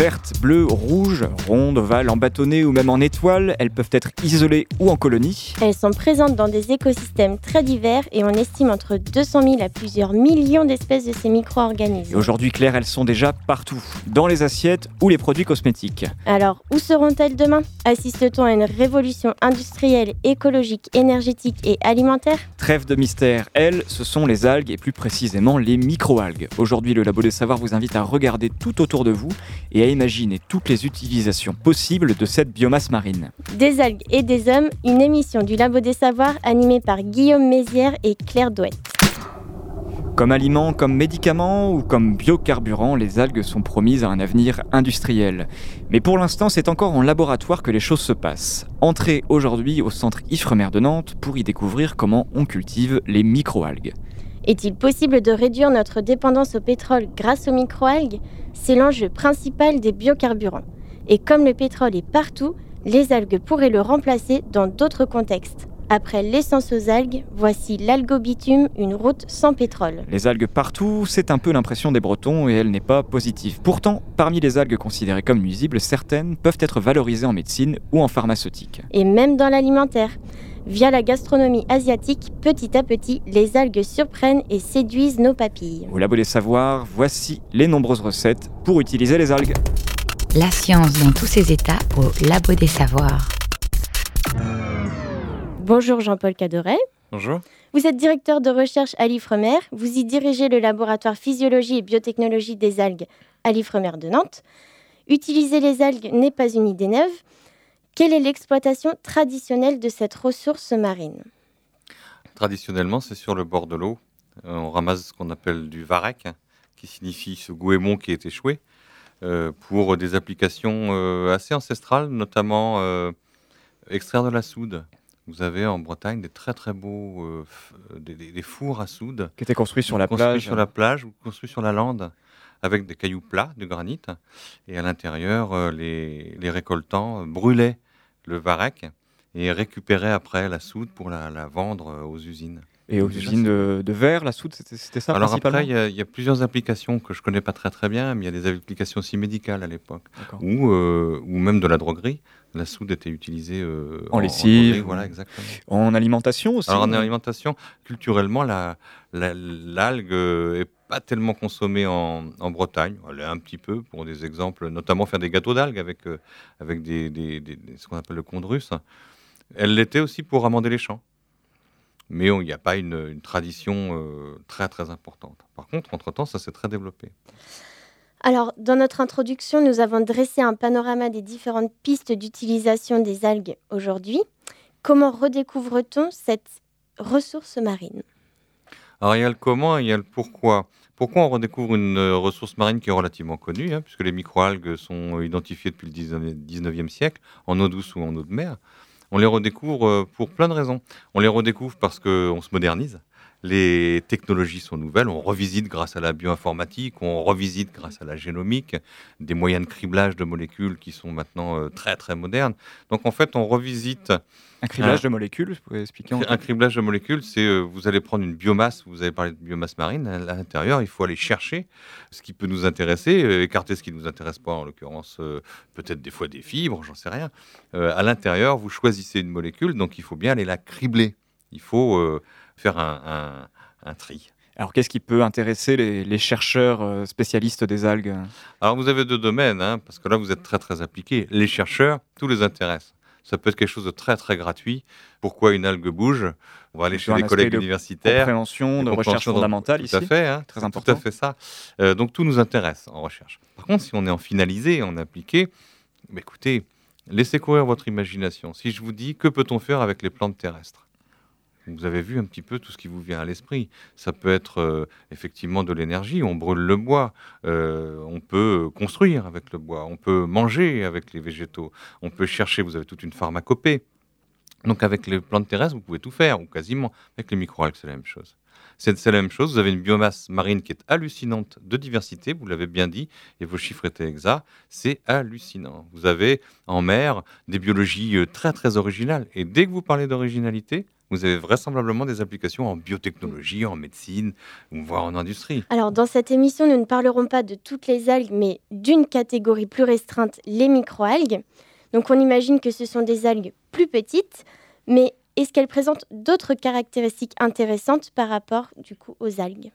vertes, bleues, rouges, rondes, ovales, en bâtonnet ou même en étoiles. Elles peuvent être isolées ou en colonies. Elles sont présentes dans des écosystèmes très divers et on estime entre 200 000 à plusieurs millions d'espèces de ces micro-organismes. Aujourd'hui, Claire, elles sont déjà partout, dans les assiettes ou les produits cosmétiques. Alors, où seront-elles demain? Assiste-t-on à une révolution industrielle, écologique, énergétique et alimentaire? Trêve de mystère, elles, ce sont les algues et plus précisément les micro-algues. Aujourd'hui, le Labo des Savoirs vous invite à regarder tout autour de vous et à imaginer toutes les utilisations possibles de cette biomasse marine. Des algues et des hommes, une émission du Labo des Savoirs animée par Guillaume Mézières et Claire Douette. Comme aliment, comme médicament ou comme biocarburant, les algues sont promises à un avenir industriel. Mais pour l'instant, c'est encore en laboratoire que les choses se passent. Entrez aujourd'hui au centre Ifremer de Nantes pour y découvrir comment on cultive les microalgues. Est-il possible de réduire notre dépendance au pétrole grâce aux microalgues? C'est l'enjeu principal des biocarburants. Et comme le pétrole est partout, les algues pourraient le remplacer dans d'autres contextes. Après l'essence aux algues, voici l'algobitume, une route sans pétrole. Les algues partout, c'est un peu l'impression des Bretons et elle n'est pas positive. Pourtant, parmi les algues considérées comme nuisibles, certaines peuvent être valorisées en médecine ou en pharmaceutique. Et même dans l'alimentaire. Via la gastronomie asiatique, petit à petit, les algues surprennent et séduisent nos papilles. Au Labo des Savoirs, voici les nombreuses recettes pour utiliser les algues. La science dans tous ses états au Labo des Savoirs. Bonjour Jean-Paul Cadorel. Bonjour. Vous êtes directeur de recherche à l'IFREMER. Vous y dirigez le laboratoire physiologie et biotechnologie des algues à l'IFREMER de Nantes. Utiliser les algues n'est pas une idée neuve. Quelle est l'exploitation traditionnelle de cette ressource marine? Traditionnellement, c'est sur le bord de l'eau. Euh, on ramasse ce qu'on appelle du varech, qui signifie ce goémon qui est échoué, euh, pour des applications euh, assez ancestrales, notamment euh, extraire de la soude. Vous avez en Bretagne des très très beaux euh, des, des- des fours à soude Qui était construit sur la construits plage. sur la plage ou construits sur la lande avec des cailloux plats de granit et à l'intérieur euh, les, les récoltants brûlaient le varech et récupéraient après la soude pour la, la vendre euh, aux usines. Et aux usines de, de verre, la soude, c'était ça Alors après, il y, a- il y a plusieurs applications que je connais pas très très bien, mais il y a des applications aussi médicales à l'époque, ou euh, même de la droguerie. La soude était utilisée euh, En lessive, droguerie, voilà exactement. En alimentation aussi Alors en alimentation, culturellement, la- la- l'algue est pas tellement consommée en, en Bretagne. Elle est un petit peu pour des exemples, notamment faire des gâteaux d'algues avec euh, avec des, des- des- des- ce qu'on appelle le condrus. Elle l'était aussi pour amender les champs. Mais il n'y a pas une, une tradition euh, très très importante. Par contre, entre-temps, ça s'est très développé. Alors, dans notre introduction, nous avons dressé un panorama des différentes pistes d'utilisation des algues aujourd'hui. Comment redécouvre-t-on cette ressource marine? Alors il y a le comment et il y a le pourquoi. Pourquoi on redécouvre une euh, ressource marine qui est relativement connue, hein, puisque les microalgues sont euh, identifiées depuis le 19e 19e siècle, en eau douce ou en eau de mer? On les redécouvre euh, pour plein de raisons. On les redécouvre parce qu'on se modernise. Les technologies sont nouvelles, on revisite grâce à la bioinformatique, on revisite grâce à la génomique, des moyens de criblage de molécules qui sont maintenant euh, très très modernes. Donc en fait, on revisite Un criblage de molécules, vous pouvez expliquer un criblage de molécules, c'est euh, vous allez prendre une biomasse, vous avez parlé de biomasse marine, à l'intérieur, il faut aller chercher ce qui peut nous intéresser, euh, écarter ce qui ne nous intéresse pas, en l'occurrence peut-être des fois des fibres, j'en sais rien. À l'intérieur, vous choisissez une molécule, donc il faut bien aller la cribler. Il faut euh, faire un, un- un tri. Alors qu'est-ce qui peut intéresser les, les chercheurs euh, spécialistes des algues? Alors vous avez deux domaines, hein, parce que là vous êtes très très appliqué. Les chercheurs, tout les intéresse. Ça peut être quelque chose de très très gratuit. Pourquoi une algue bouge? On va aller chez les collègues de universitaires. Compréhension, de recherche fondamentale Tout ici à fait, hein, Très important. Tout à fait ça. Euh, donc tout nous intéresse en recherche. Par contre, si on est en finalisé, en appliqué, bah, écoutez, laissez courir votre imagination. Si je vous dis que peut-on faire avec les plantes terrestres? Vous avez vu un petit peu tout ce qui vous vient à l'esprit. Ça peut être euh, effectivement de l'énergie. On brûle le bois. euh, on peut construire avec le bois. On peut manger avec les végétaux. On peut chercher. Vous avez toute une pharmacopée. Donc avec les plantes terrestres, vous pouvez tout faire, ou quasiment. Avec les microalgues, c'est la même chose. C'est la même chose, vous avez une biomasse marine qui est hallucinante de diversité, vous l'avez bien dit, et vos chiffres étaient exacts, c'est hallucinant. Vous avez en mer des biologies euh, très très originales, et dès que vous parlez d'originalité, vous avez vraisemblablement des applications en biotechnologie, en médecine, voire en industrie. Alors dans cette émission, nous ne parlerons pas de toutes les algues, mais d'une catégorie plus restreinte, les microalgues. Donc on imagine que ce sont des algues plus petites, mais est-ce qu'elles présentent d'autres caractéristiques intéressantes par rapport du coup aux algues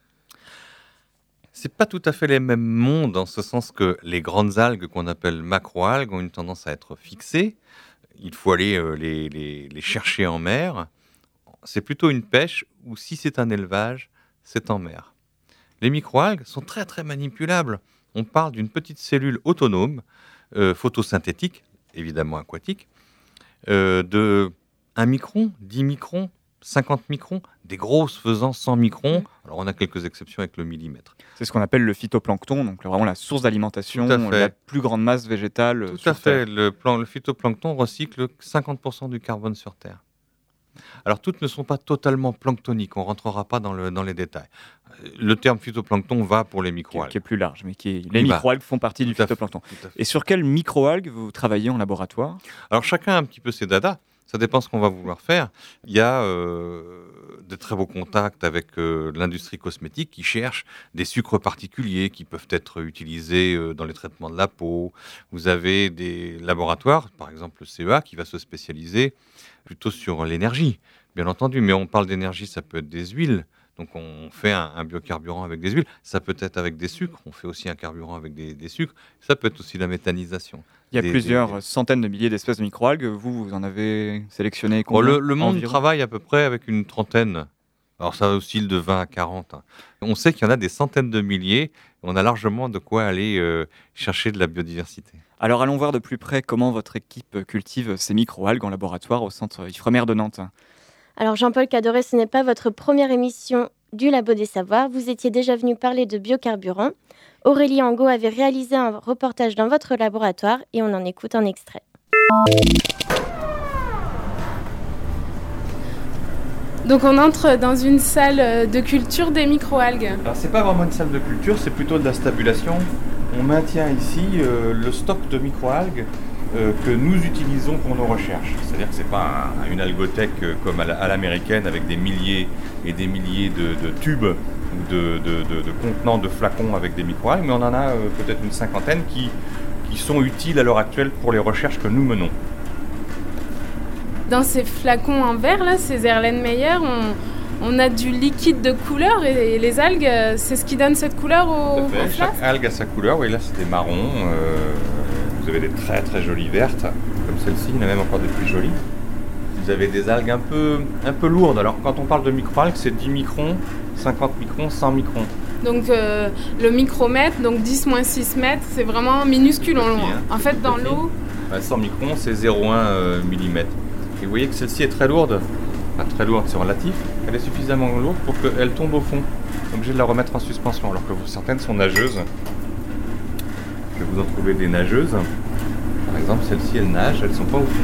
c'est pas tout à fait les mêmes mondes en ce sens que les grandes algues qu'on appelle macroalgues ont une tendance à être fixées. Il faut aller euh, les, les, chercher en mer. C'est plutôt une pêche ou si c'est un élevage, c'est en mer. Les microalgues sont très très manipulables. On parle d'une petite cellule autonome, euh, photosynthétique, évidemment aquatique, euh, de 1 micron, 10 microns, 50 microns, des grosses faisant 100 microns. Alors on a quelques exceptions avec le millimètre. C'est ce qu'on appelle le phytoplancton, donc vraiment la source d'alimentation, la plus grande masse végétale. Euh, Tout à fait. Le, le phytoplancton recycle 50% du carbone sur Terre. Alors toutes ne sont pas totalement planctoniques, on ne rentrera pas dans, le, dans, les détails. Le terme phytoplancton va pour les microalgues. Qui est plus large, mais qui les microalgues font partie du phytoplancton. Et sur quelles microalgues vous travaillez en laboratoire? Alors chacun a un petit peu ses dadas. Ça dépend ce qu'on va vouloir faire. Il y a euh, de très beaux contacts avec euh, l'industrie cosmétique qui cherche des sucres particuliers qui peuvent être utilisés euh, dans les traitements de la peau. Vous avez des laboratoires, par exemple le CEA, qui va se spécialiser plutôt sur l'énergie, bien entendu. Mais on parle d'énergie, ça peut être des huiles. Donc on fait un, biocarburant avec des huiles, ça peut être avec des sucres, on fait aussi un carburant avec des, sucres, ça peut être aussi la méthanisation. Il y a plusieurs centaines de milliers d'espèces de microalgues, vous, vous en avez sélectionné combien Le, monde travaille à peu près avec une trentaine. Alors ça oscille de 20 à 40. On sait qu'il y en a des centaines de milliers, on a largement de quoi aller euh, chercher de la biodiversité. Alors allons voir de plus près comment votre équipe cultive ces microalgues en laboratoire au centre Ifremer de Nantes. Alors Jean-Paul Cadoret, ce n'est pas votre première émission du Labo des Savoirs. Vous étiez déjà venu parler de biocarburant. Aurélie Angot avait réalisé un reportage dans votre laboratoire et on en écoute un extrait. Donc on entre dans une salle de culture des microalgues. Alors c'est pas vraiment une salle de culture, c'est plutôt de la stabulation. On maintient ici euh, le stock de microalgues euh, que nous utilisons pour nos recherches. C'est-à-dire que ce n'est pas une algothèque euh, comme à l'américaine avec des milliers et des milliers de, tubes ou de, contenants de flacons avec des microalgues, mais on en a euh, peut-être une cinquantaine qui, qui sont utiles à l'heure actuelle pour les recherches que nous menons. Dans ces flacons en verre, là, ces Erlenmeyer, on, on a du liquide de couleur et, les algues, c'est ce qui donne cette couleur au, Chaque algue a sa couleur, oui, là c'est des marrons. Vous avez des très très jolies vertes, comme celle-ci, il y en a même encore des plus jolies. Vous avez des algues un peu, un peu lourdes. Alors quand on parle de microalgues, c'est 10 microns, 50 microns, 100 microns. Donc euh, le micromètre, donc 10 6 mètres, c'est vraiment minuscule en, hein. en fait dans l'eau. 100 microns, c'est 0,1 euh, mm. Et vous voyez que celle-ci est très lourde. Enfin, très lourde, c'est relatif. Elle est suffisamment lourde pour qu'elle tombe au fond. Donc j'ai de la remettre en suspension, alors que certaines sont nageuses que vous en trouvez des nageuses. Par exemple, celles-ci, elles nagent, elles ne sont pas au fond.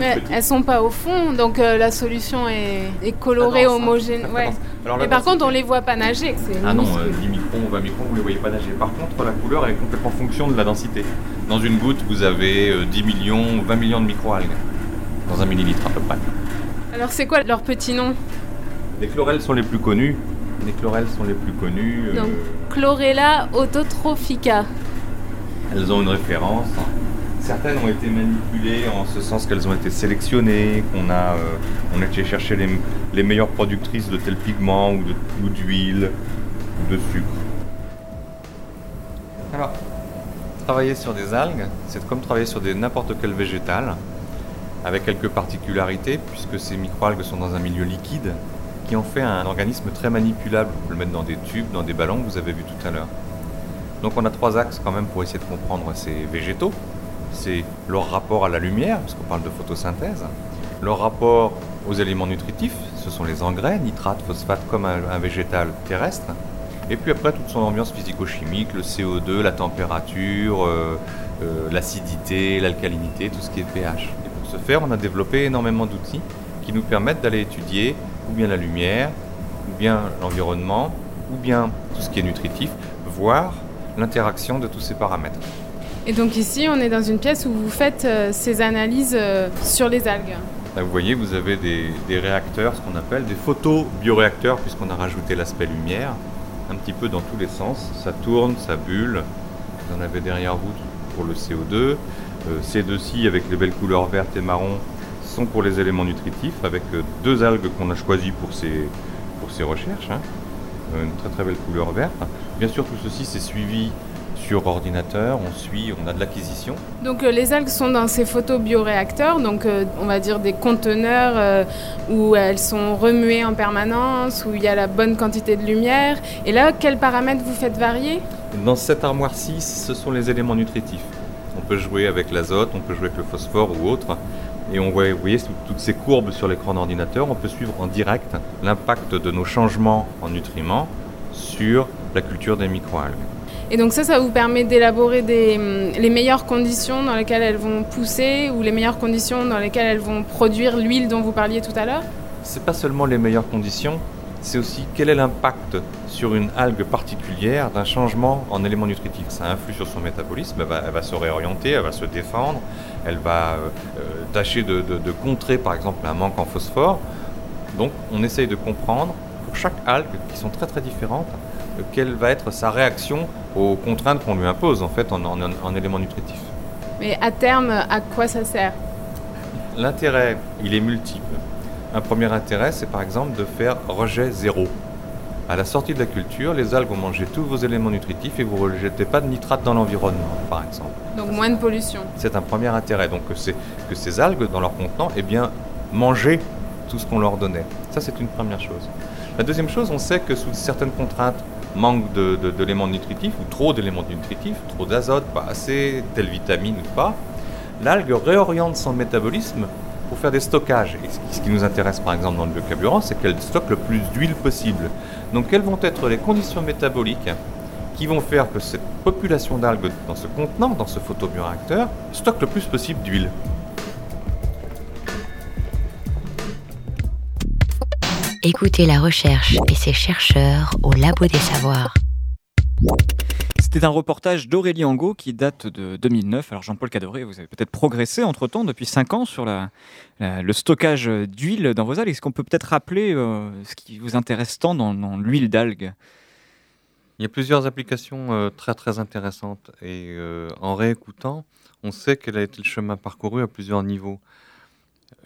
Elles sont, sont pas au fond, donc euh, la solution est, colorée, homogène. Ouais. Mais par contre, on les voit pas nager. Ah non, 10 euh, microns ou 20 microns, vous les voyez pas nager. Par contre, la couleur est complètement fonction de la densité. Dans une goutte, vous avez 10 euh, millions, ou 20 millions de microalgues. Dans un millilitre à peu près. Alors, c'est quoi leur petit nom? Les chlorelles sont les plus connus. Les chlorelles sont les plus connus. Donc, Chlorella autotrophica elles ont une référence. Certaines ont été manipulées en ce sens qu'elles ont été sélectionnées, qu'on a, euh, été chercher les, meilleures productrices de tel pigment ou d'huile ou, de sucre. Alors, travailler sur des algues, c'est comme travailler sur n'importe quel végétal, avec quelques particularités, puisque ces microalgues sont dans un milieu liquide, qui en fait un organisme très manipulable. Peut le mettre dans des tubes, dans des ballons, vous avez vu tout à l'heure. Donc on a trois axes quand même pour essayer de comprendre ces végétaux. C'est leur rapport à la lumière, puisqu'on parle de photosynthèse, leur rapport aux éléments nutritifs, ce sont les engrais, nitrates, phosphates, comme un, végétal terrestre. Et puis après, toute son ambiance physico-chimique, le CO2, la température, euh, euh, l'acidité, l'alcalinité, tout ce qui est pH. Et pour ce faire, on a développé énormément d'outils qui nous permettent d'aller étudier ou bien la lumière, ou bien l'environnement, ou bien tout ce qui est nutritif, voir l'interaction de tous ces paramètres. Et donc ici, on est dans une pièce où vous faites euh, ces analyses euh, sur les algues. Là, vous voyez, vous avez des, des réacteurs, ce qu'on appelle des photobioréacteurs, puisqu'on a rajouté l'aspect lumière, un petit peu dans tous les sens. Ça tourne, ça bulle. Vous en avez derrière vous pour le CO2. Euh, ces deux-ci, avec les belles couleurs vertes et marron, sont pour les éléments nutritifs, avec euh, deux algues qu'on a choisies pour ces, pour ces recherches. hein. Euh, Une très très belle couleur verte. Bien sûr, tout ceci, c'est suivi sur ordinateur. On suit, on a de l'acquisition. Donc euh, les algues sont dans ces photobioréacteurs, donc euh, on va dire des conteneurs euh, où elles sont remuées en permanence, où il y a la bonne quantité de lumière. Et là, quels paramètres vous faites varier? Dans cette armoire-ci, ce sont les éléments nutritifs. On peut jouer avec l'azote, on peut jouer avec le phosphore ou autre. Et on voit, vous voyez toutes ces courbes sur l'écran d'ordinateur, on peut suivre en direct l'impact de nos changements en nutriments sur la culture des microalgues. Et donc ça, ça vous permet d'élaborer hum, les meilleures conditions dans lesquelles elles vont pousser ou les meilleures conditions dans lesquelles elles vont produire l'huile dont vous parliez tout à l'heure? C'est pas seulement les meilleures conditions, c'est aussi quel est l'impact sur une algue particulière d'un changement en éléments nutritifs. Ça influe sur son métabolisme, elle va, elle va se réorienter, elle va se défendre, elle va euh, euh, tâcher de, de- de contrer par exemple un manque en phosphore. Donc on essaye de comprendre pour chaque algue, qui sont très très différentes, quelle va être sa réaction aux contraintes qu'on lui impose en fait en, en- en éléments nutritifs. Mais à terme, à quoi ça sert? L'intérêt, il est multiple. Un premier intérêt, c'est par exemple de faire rejet zéro. À la sortie de la culture, les algues vont manger tous vos éléments nutritifs et vous ne rejetez pas de nitrate dans l'environnement, par exemple. Donc moins de pollution. C'est un premier intérêt, donc c'est- que ces algues, dans leur contenant, eh bien, mangeaient tout ce qu'on leur donnait. Ça, c'est une première chose. La deuxième chose, on sait que sous certaines contraintes, manque d'éléments nutritifs ou trop d'éléments nutritifs, trop d'azote, pas assez, telle vitamine ou pas, l'algue réoriente son métabolisme pour faire des stockages. Et ce qui- nous intéresse par exemple dans le biocarburant, c'est qu'elle stocke le plus d'huile possible. Donc quelles vont être les conditions métaboliques qui vont faire que cette population d'algues dans ce contenant, dans ce photobioréacteur, stocke le plus possible d'huile? Écoutez la recherche et ses chercheurs au Labo des Savoirs. C'était un reportage d'Aurélie Angot qui date de 2009. Alors Jean-Paul Cadoré, vous avez peut-être progressé entre-temps depuis 5 ans sur la- la- le stockage d'huile dans vos algues. Est-ce qu'on peut peut-être rappeler euh, ce qui vous intéresse tant dans, dans l'huile d'algue? Il y a plusieurs applications euh, très très intéressantes et euh, en réécoutant, on sait quel a été le chemin parcouru à plusieurs niveaux.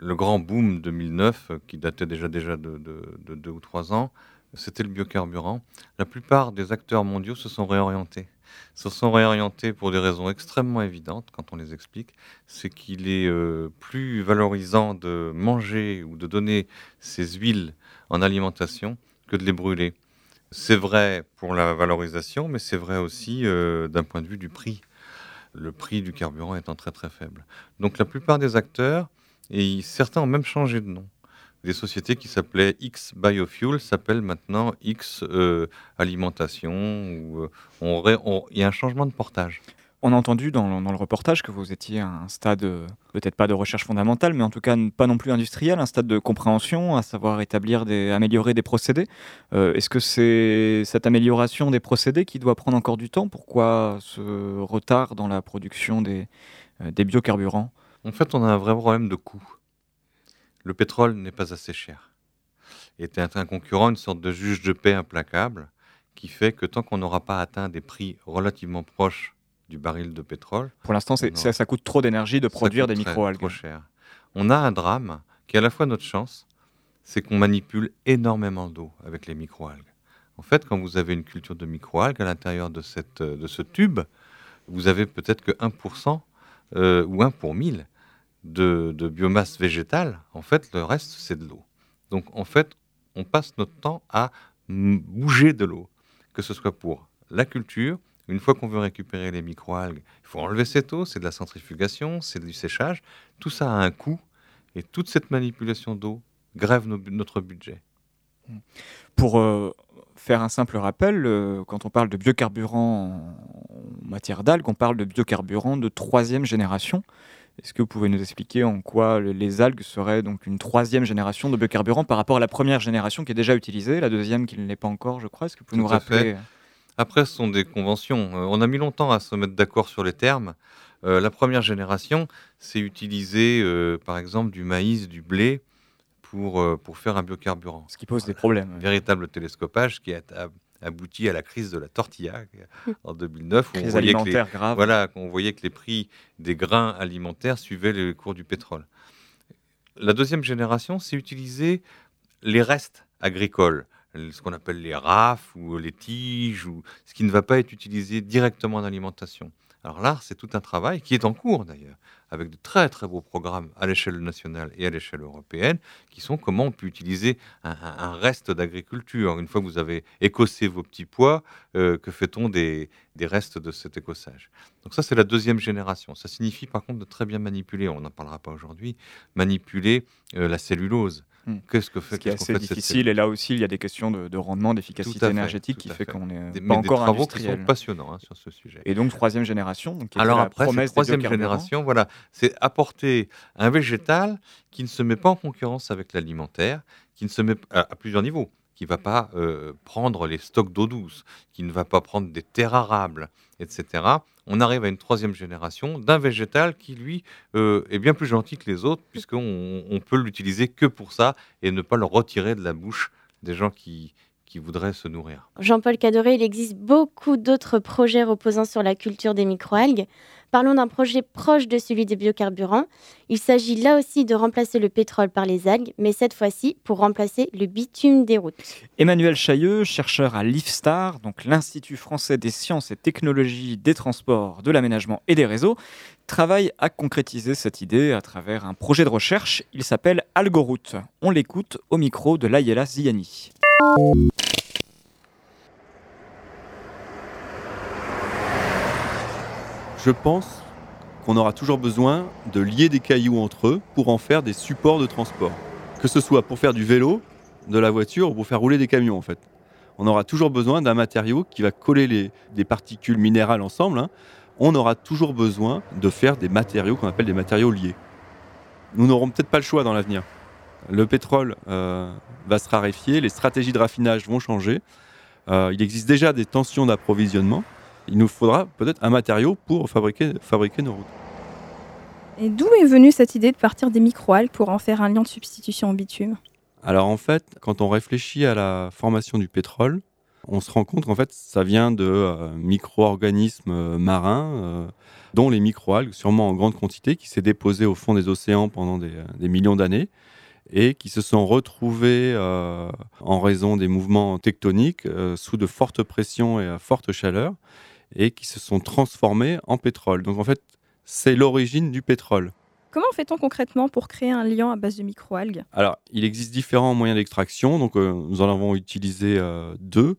Le grand boom 2009, euh, qui datait déjà déjà de, de- de deux ou trois ans, c'était le biocarburant. La plupart des acteurs mondiaux se sont réorientés. Se sont réorientés pour des raisons extrêmement évidentes quand on les explique. C'est qu'il est euh, plus valorisant de manger ou de donner ces huiles en alimentation que de les brûler. C'est vrai pour la valorisation, mais c'est vrai aussi euh, d'un point de vue du prix. Le prix du carburant étant très très faible. Donc la plupart des acteurs, et certains ont même changé de nom. Des sociétés qui s'appelaient X Biofuel s'appellent maintenant X euh, Alimentation. Euh, Il y a un changement de portage. On a entendu dans, le reportage que vous étiez à un stade, peut-être pas de recherche fondamentale, mais en tout cas pas non plus industriel, un stade de compréhension, à savoir établir améliorer des procédés. Euh, Est-ce que c'est cette amélioration des procédés qui doit prendre encore du temps? Pourquoi ce retard dans la production des biocarburants? En fait, on a un vrai problème de coût. Le pétrole n'est pas assez cher. Et est un concurrent, une sorte de juge de paix implacable, qui fait que tant qu'on n'aura pas atteint des prix relativement proches du baril de pétrole, Pour l'instant, ça, ça coûte trop d'énergie de produire des microalgues. On a un drame qui est à la fois notre chance, c'est qu'on manipule énormément d'eau avec les microalgues. En fait, quand vous avez une culture de microalgues à l'intérieur de, cette, euh, de ce tube, vous avez peut-être que 1% euh, ou 1 pour 1000 de, biomasse végétale. En fait, le reste, c'est de l'eau. Donc, en fait, on passe notre temps à bouger de l'eau, que ce soit pour la culture. Une fois qu'on veut récupérer les microalgues, il faut enlever cette eau, c'est de la centrifugation, c'est du séchage. Tout ça a un coût et toute cette manipulation d'eau grève notre budget. Pour euh, faire un simple rappel, euh, quand on parle de biocarburant en matière d'algues, on parle de biocarburant de troisième génération. Est-ce que vous pouvez nous expliquer en quoi les algues seraient donc une troisième génération de biocarburant par rapport à la première génération qui est déjà utilisée, la deuxième qui ne l'est pas encore, je crois? Est-ce que vous pouvez nous rappeler Après, ce sont des conventions. Euh, on a mis longtemps à se mettre d'accord sur les termes. Euh, la première génération, c'est utiliser, euh, par exemple, du maïs, du blé pour, pour faire un biocarburant. Ce qui pose des problèmes. Un véritable télescopage qui est abouti à la crise de la tortilla en 2009. Où on voyait que les, grave. Voilà, on voyait que les prix des grains alimentaires suivaient le cours du pétrole. La deuxième génération, c'est utiliser les restes agricoles, ce qu'on appelle les rafs ou les tiges, ou ce qui ne va pas être utilisé directement en alimentation. Alors là, c'est tout un travail qui est en cours d'ailleurs, avec de très très beaux programmes à l'échelle nationale et à l'échelle européenne, qui sont comment on peut utiliser un, reste d'agriculture. Une fois que vous avez écossé vos petits pois, euh, que fait-on des, restes de cet écossage? Donc ça, c'est la deuxième génération. Ça signifie par contre de très bien manipuler, on n'en parlera pas aujourd'hui, manipuler euh, la cellulose. Hmm. Qu'est-ce que fait Ce qui est assez difficile, et là aussi, il y a des questions de, rendement, d'efficacité énergétique qui fait, qu'on est pas encore des travaux qui sont passionnants hein, sur ce sujet. Et donc troisième génération. Donc, Alors après, troisième génération, voilà, c'est apporter un végétal qui ne se met pas en concurrence avec l'alimentaire, qui ne se met à, à plusieurs niveaux qui ne va pas euh, prendre les stocks d'eau douce, qui ne va pas prendre des terres arables, etc. On arrive à une troisième génération d'un végétal qui, lui, euh, est bien plus gentil que les autres, puisqu'on on peut l'utiliser que pour ça et ne pas le retirer de la bouche des gens qui, qui voudraient se nourrir. Jean-Paul Cadoré, il existe beaucoup d'autres projets reposant sur la culture des microalgues. Parlons d'un projet proche de celui des biocarburants. Il s'agit là aussi de remplacer le pétrole par les algues, mais cette fois-ci pour remplacer le bitume des routes. Emmanuel Chailleux, chercheur à l'IFSTAR, donc l'Institut français des sciences et technologies des transports, de l'aménagement et des réseaux, travaille à concrétiser cette idée à travers un projet de recherche. Il s'appelle Algoroute. On l'écoute au micro de Layela Ziani. Je pense qu'on aura toujours besoin de lier des cailloux entre eux pour en faire des supports de transport. Que ce soit pour faire du vélo, de la voiture ou pour faire rouler des camions en fait. On aura toujours besoin d'un matériau qui va coller les, des particules minérales ensemble. Hein. On aura toujours besoin de faire des matériaux qu'on appelle des matériaux liés. Nous n'aurons peut-être pas le choix dans l'avenir. Le pétrole euh, va se raréfier, les stratégies de raffinage vont changer. Euh, il existe déjà des tensions d'approvisionnement il nous faudra peut-être un matériau pour fabriquer, fabriquer nos routes. Et d'où est venue cette idée de partir des microalgues pour en faire un liant de substitution au bitume? Alors en fait, quand on réfléchit à la formation du pétrole, on se rend compte qu'en fait, ça vient de euh, micro-organismes euh, marins, euh, dont les microalgues, sûrement en grande quantité, qui s'est déposé au fond des océans pendant des, millions d'années et qui se sont retrouvés en raison des mouvements tectoniques sous de fortes pressions et à forte chaleur et qui se sont transformés en pétrole. Donc en fait, c'est l'origine du pétrole. Comment fait-on concrètement pour créer un liant à base de microalgues? Alors, il existe différents moyens d'extraction. Donc, euh, nous en avons utilisé euh, deux.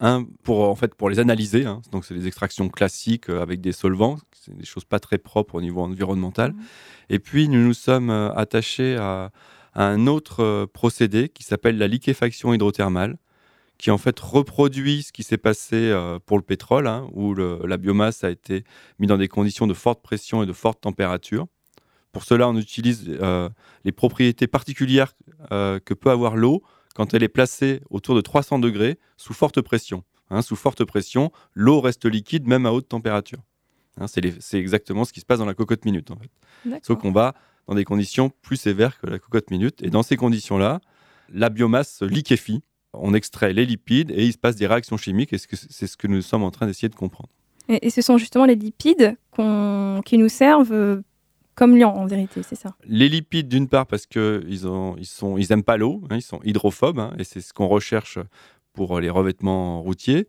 Un pour en fait pour les analyser. Hein. Donc, c'est des extractions classiques euh, avec des solvants. C'est des choses pas très propres au niveau environnemental. Mmh. Et puis, nous nous sommes attachés à, à, un autre procédé qui s'appelle la liquéfaction hydrothermale qui en fait reproduit ce qui s'est passé euh, pour le pétrole, hein, où la biomasse a été mise dans des conditions de forte pression et de forte température. Pour cela, on utilise euh, les propriétés particulières euh, que peut avoir l'eau quand elle est placée autour de 300 degrés sous forte pression. Hein, sous forte pression, l'eau reste liquide même à haute température. Hein, c'est exactement ce qui se passe dans la cocotte minute. En fait. Sauf qu'on va dans des conditions plus sévères que la cocotte minute. Et dans ces conditions-là, la biomasse se liquéfie on extrait les lipides et il se passe des réactions chimiques et c'est ce que nous sommes en train d'essayer de comprendre. Et, ce sont justement les lipides qui nous servent euh, comme liant en vérité, c'est ça? Les lipides d'une part parce qu'ils ils sont, ils aiment pas l'eau, hein, ils sont hydrophobes hein, et c'est ce qu'on recherche pour les revêtements routiers.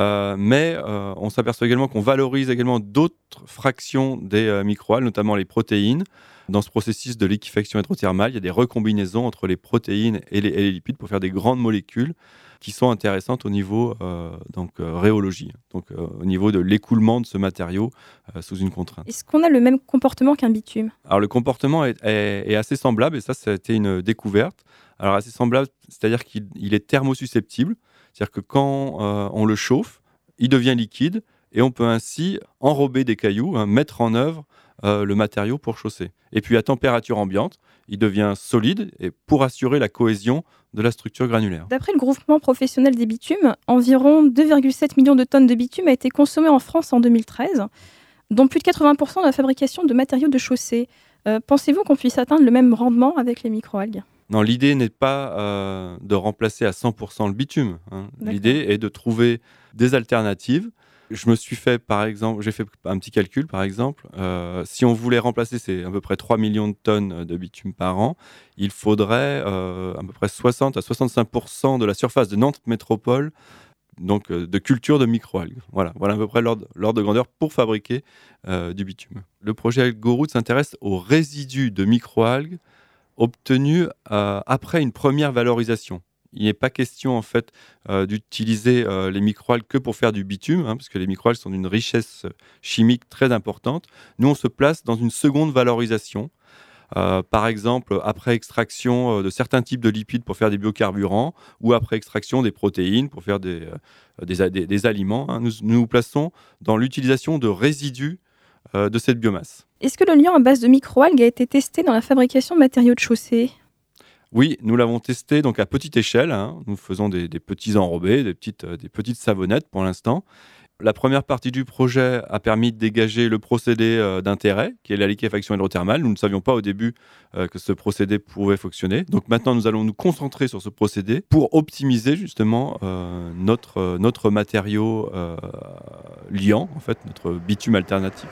Euh, mais euh, on s'aperçoit également qu'on valorise également d'autres fractions des microalgues, notamment les protéines. Dans ce processus de liquéfaction hydrothermale, il y a des recombinaisons entre les protéines et les, lipides pour faire des grandes molécules qui sont intéressantes au niveau euh, donc euh, rhéologie, donc euh, au niveau de l'écoulement de ce matériau sous une contrainte. Est-ce qu'on a le même comportement qu'un bitume? Alors le comportement est, assez semblable et ça, ça a été une découverte. Alors assez semblable, c'est-à-dire qu'il est thermosusceptible, c'est-à-dire que quand on le chauffe, il devient liquide et on peut ainsi enrober des cailloux, hein, mettre en œuvre euh, le matériau pour chausser. Et puis à température ambiante, il devient solide et pour assurer la cohésion de la structure granulaire. D'après le groupement professionnel des bitumes, environ 2,7 millions de tonnes de bitume a été consommé en France en 2013, dont plus de 80% de la fabrication de matériaux de chaussée. Euh, pensez-vous qu'on puisse atteindre le même rendement avec les microalgues? Non, l'idée n'est pas euh, de remplacer à 100% le bitume. Hein. L'idée est de trouver des alternatives je me suis fait, par exemple, j'ai fait un petit calcul, par exemple. Euh, si on voulait remplacer, c'est à peu près 3 millions de tonnes de bitume par an, il faudrait euh, à peu près 60 à 65% de la surface de Nantes Métropole donc euh, de culture de microalgues. Voilà, voilà à peu près l'ordre de grandeur pour fabriquer du bitume. Le projet Algoroute s'intéresse aux résidus de microalgues obtenus après une première valorisation il n'est pas question en fait euh, d'utiliser euh, les microalgues que pour faire du bitume, hein, parce que les microalgues sont d'une richesse chimique très importante. Nous, on se place dans une seconde valorisation. Euh, par exemple, après extraction de certains types de lipides pour faire des biocarburants, ou après extraction des protéines pour faire des, des, aliments, hein. nous, nous plaçons dans l'utilisation de résidus de cette biomasse. Est-ce que le lien à base de microalgues a été testé dans la fabrication de matériaux de chaussée? Oui, nous l'avons testé donc à petite échelle. Hein. Nous faisons des, petits enrobés, des petites, euh, des petites savonnettes pour l'instant. La première partie du projet a permis de dégager le procédé euh, d'intérêt, qui est la liquéfaction hydrothermale. Nous ne savions pas au début euh, que ce procédé pouvait fonctionner. Donc maintenant, nous allons nous concentrer sur ce procédé pour optimiser justement notre, notre matériau liant, en fait, notre bitume alternatif.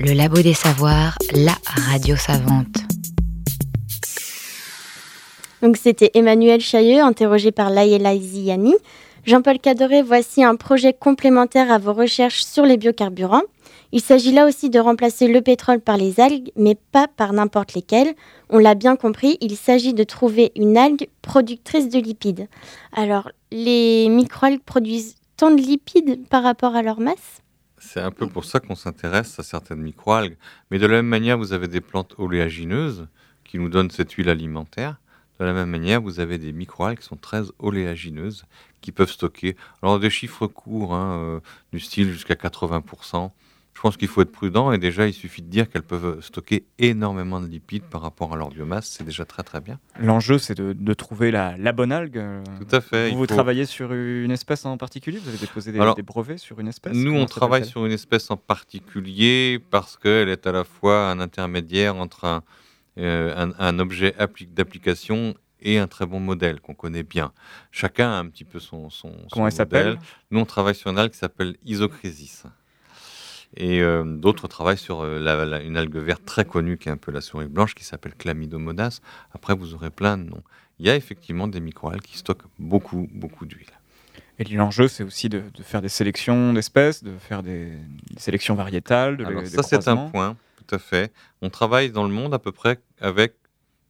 Le Labo des Savoirs, la radio savante. Donc c'était Emmanuel Chailleux, interrogé par Layela Ziani. Jean-Paul Cadoret, voici un projet complémentaire à vos recherches sur les biocarburants. Il s'agit là aussi de remplacer le pétrole par les algues, mais pas par n'importe lesquelles. On l'a bien compris, il s'agit de trouver une algue productrice de lipides. Alors, les microalgues produisent tant de lipides par rapport à leur masse? C'est un peu pour ça qu'on s'intéresse à certaines microalgues. Mais de la même manière, vous avez des plantes oléagineuses qui nous donnent cette huile alimentaire. De la même manière, vous avez des microalgues qui sont très oléagineuses, qui peuvent stocker. Alors des chiffres courts, hein, euh, du style jusqu'à 80%. Je pense qu'il faut être prudent et déjà il suffit de dire qu'elles peuvent stocker énormément de lipides par rapport à leur biomasse, c'est déjà très très bien. L'enjeu c'est de, trouver la, bonne algue. Tout à fait. Vous, travaillez sur une espèce en particulier? Vous avez déposé des, brevets sur une espèce? Nous on travaille sur une espèce en particulier parce qu'elle est à la fois un intermédiaire entre un, euh, un, objet d'application et un très bon modèle qu'on connaît bien. Chacun a un petit peu son, son, Comment elle s'appelle? Nous on travaille sur une algue qui s'appelle Isochrysis. Et euh, d'autres travaillent sur euh, une algue verte très connue qui est un peu la souris blanche qui s'appelle Chlamydomonas. Après, vous aurez plein de noms. Il y a effectivement des microalgues qui stockent beaucoup, beaucoup d'huile. Et l'enjeu, c'est aussi de, faire des sélections d'espèces, de faire des, sélections variétales. De Alors, ça, c'est un point, tout à fait. On travaille dans le monde à peu près avec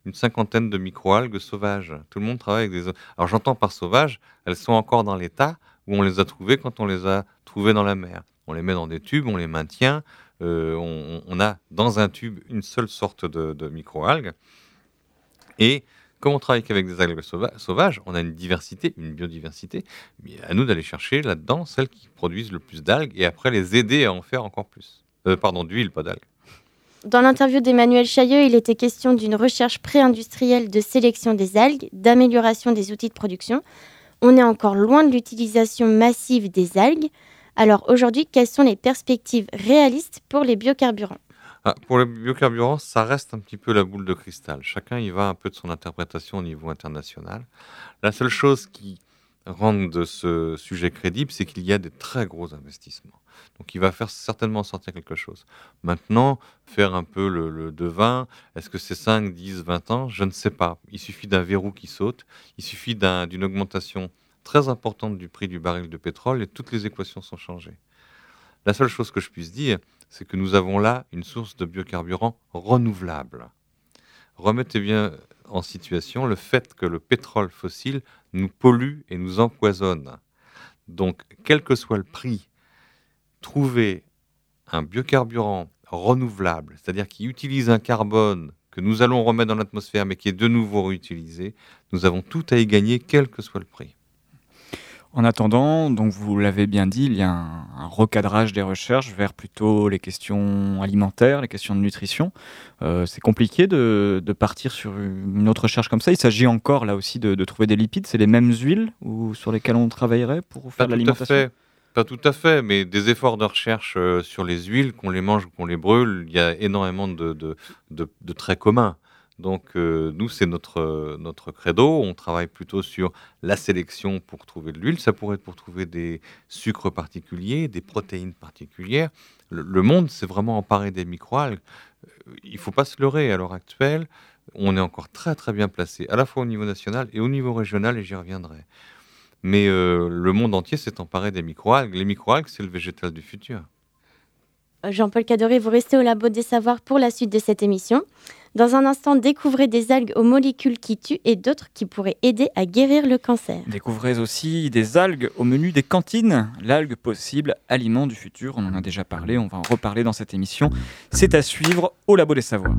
une cinquantaine de microalgues sauvages. Tout le monde travaille avec des. Alors, j'entends par sauvages, elles sont encore dans l'état où on les a trouvées quand on les a trouvées dans la mer on les met dans des tubes, on les maintient. Euh, on, a dans un tube une seule sorte de, microalgues. Et comme on travaille avec des algues sauvages, on a une diversité, une biodiversité. Mais à nous d'aller chercher là-dedans celles qui produisent le plus d'algues et après les aider à en faire encore plus. Euh, pardon, d'huile, pas d'algues. Dans l'interview d'Emmanuel Chailleux, il était question d'une recherche pré-industrielle de sélection des algues, d'amélioration des outils de production. On est encore loin de l'utilisation massive des algues. Alors aujourd'hui, quelles sont les perspectives réalistes pour les biocarburants ah, Pour les biocarburants, ça reste un petit peu la boule de cristal. Chacun y va un peu de son interprétation au niveau international. La seule chose qui rend de ce sujet crédible, c'est qu'il y a des très gros investissements. Donc il va faire certainement sortir quelque chose. Maintenant, faire un peu le, le devin, est-ce que c'est 5, 10, 20 ans? Je ne sais pas. Il suffit d'un verrou qui saute, il suffit d'une augmentation très importante du prix du baril de pétrole et toutes les équations sont changées. La seule chose que je puisse dire, c'est que nous avons là une source de biocarburant renouvelable. Remettez bien en situation le fait que le pétrole fossile nous pollue et nous empoisonne. Donc, quel que soit le prix, trouver un biocarburant renouvelable, c'est-à-dire qui utilise un carbone que nous allons remettre dans l'atmosphère, mais qui est de nouveau réutilisé, nous avons tout à y gagner, quel que soit le prix. En attendant, donc vous l'avez bien dit, il y a un, recadrage des recherches vers plutôt les questions alimentaires, les questions de nutrition. Euh, c'est compliqué de, partir sur une autre recherche comme ça. Il s'agit encore là aussi de, trouver des lipides. C'est les mêmes huiles ou sur lesquelles on travaillerait pour faire de l'alimentation? Pas tout à fait, mais des efforts de recherche euh, sur les huiles, qu'on les mange ou qu'on les brûle, il y a énormément de, de traits communs. Donc euh, nous, c'est notre, notre credo. On travaille plutôt sur la sélection pour trouver de l'huile. Ça pourrait être pour trouver des sucres particuliers, des protéines particulières. Le, monde s'est vraiment emparé des microalgues. Euh, il ne faut pas se leurrer à l'heure actuelle. On est encore très très bien placé, à la fois au niveau national et au niveau régional, et j'y reviendrai. Mais euh, le monde entier s'est emparé des microalgues. Les microalgues, c'est le végétal du futur. Jean-Paul Cadoré, vous restez au Labo des Savoirs pour la suite de cette émission. Dans un instant, découvrez des algues aux molécules qui tuent et d'autres qui pourraient aider à guérir le cancer. Découvrez aussi des algues au menu des cantines, l'algue possible, aliment du futur. On en a déjà parlé, on va en reparler dans cette émission. C'est à suivre au Labo des Savoirs.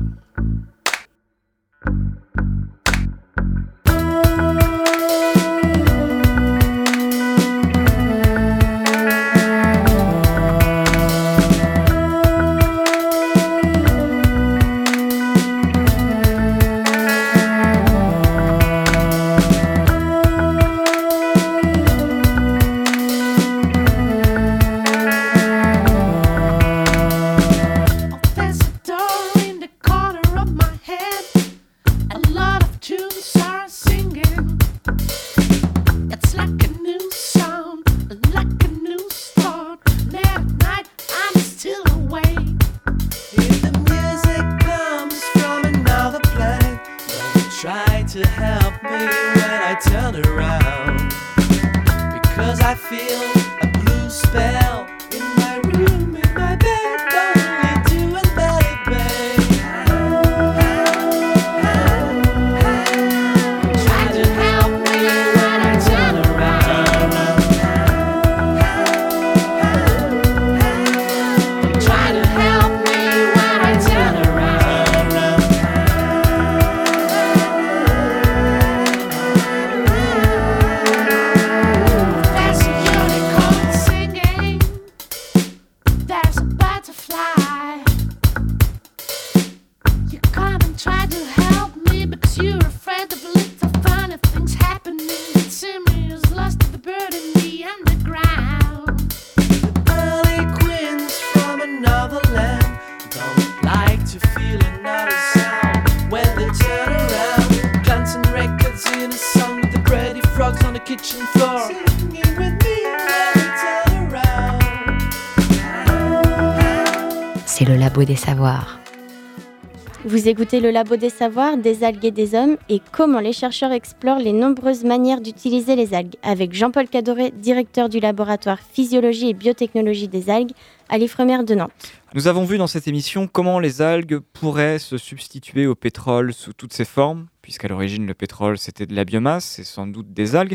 Écoutez le Labo des Savoirs, des algues et des hommes et comment les chercheurs explorent les nombreuses manières d'utiliser les algues avec Jean-Paul Cadoré, directeur du laboratoire Physiologie et Biotechnologie des algues à l'Ifremer de Nantes. Nous avons vu dans cette émission comment les algues pourraient se substituer au pétrole sous toutes ses formes, puisqu'à l'origine le pétrole c'était de la biomasse et sans doute des algues,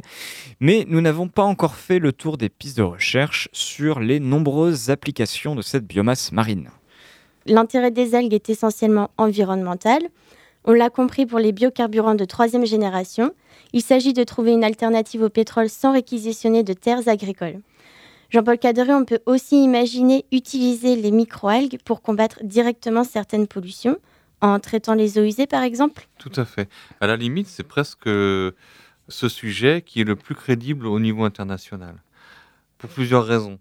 mais nous n'avons pas encore fait le tour des pistes de recherche sur les nombreuses applications de cette biomasse marine. L'intérêt des algues est essentiellement environnemental. On l'a compris pour les biocarburants de troisième génération. Il s'agit de trouver une alternative au pétrole sans réquisitionner de terres agricoles. Jean-Paul Cadoré, on peut aussi imaginer utiliser les microalgues pour combattre directement certaines pollutions, en traitant les eaux usées par exemple Tout à fait. À la limite, c'est presque ce sujet qui est le plus crédible au niveau international, pour plusieurs raisons.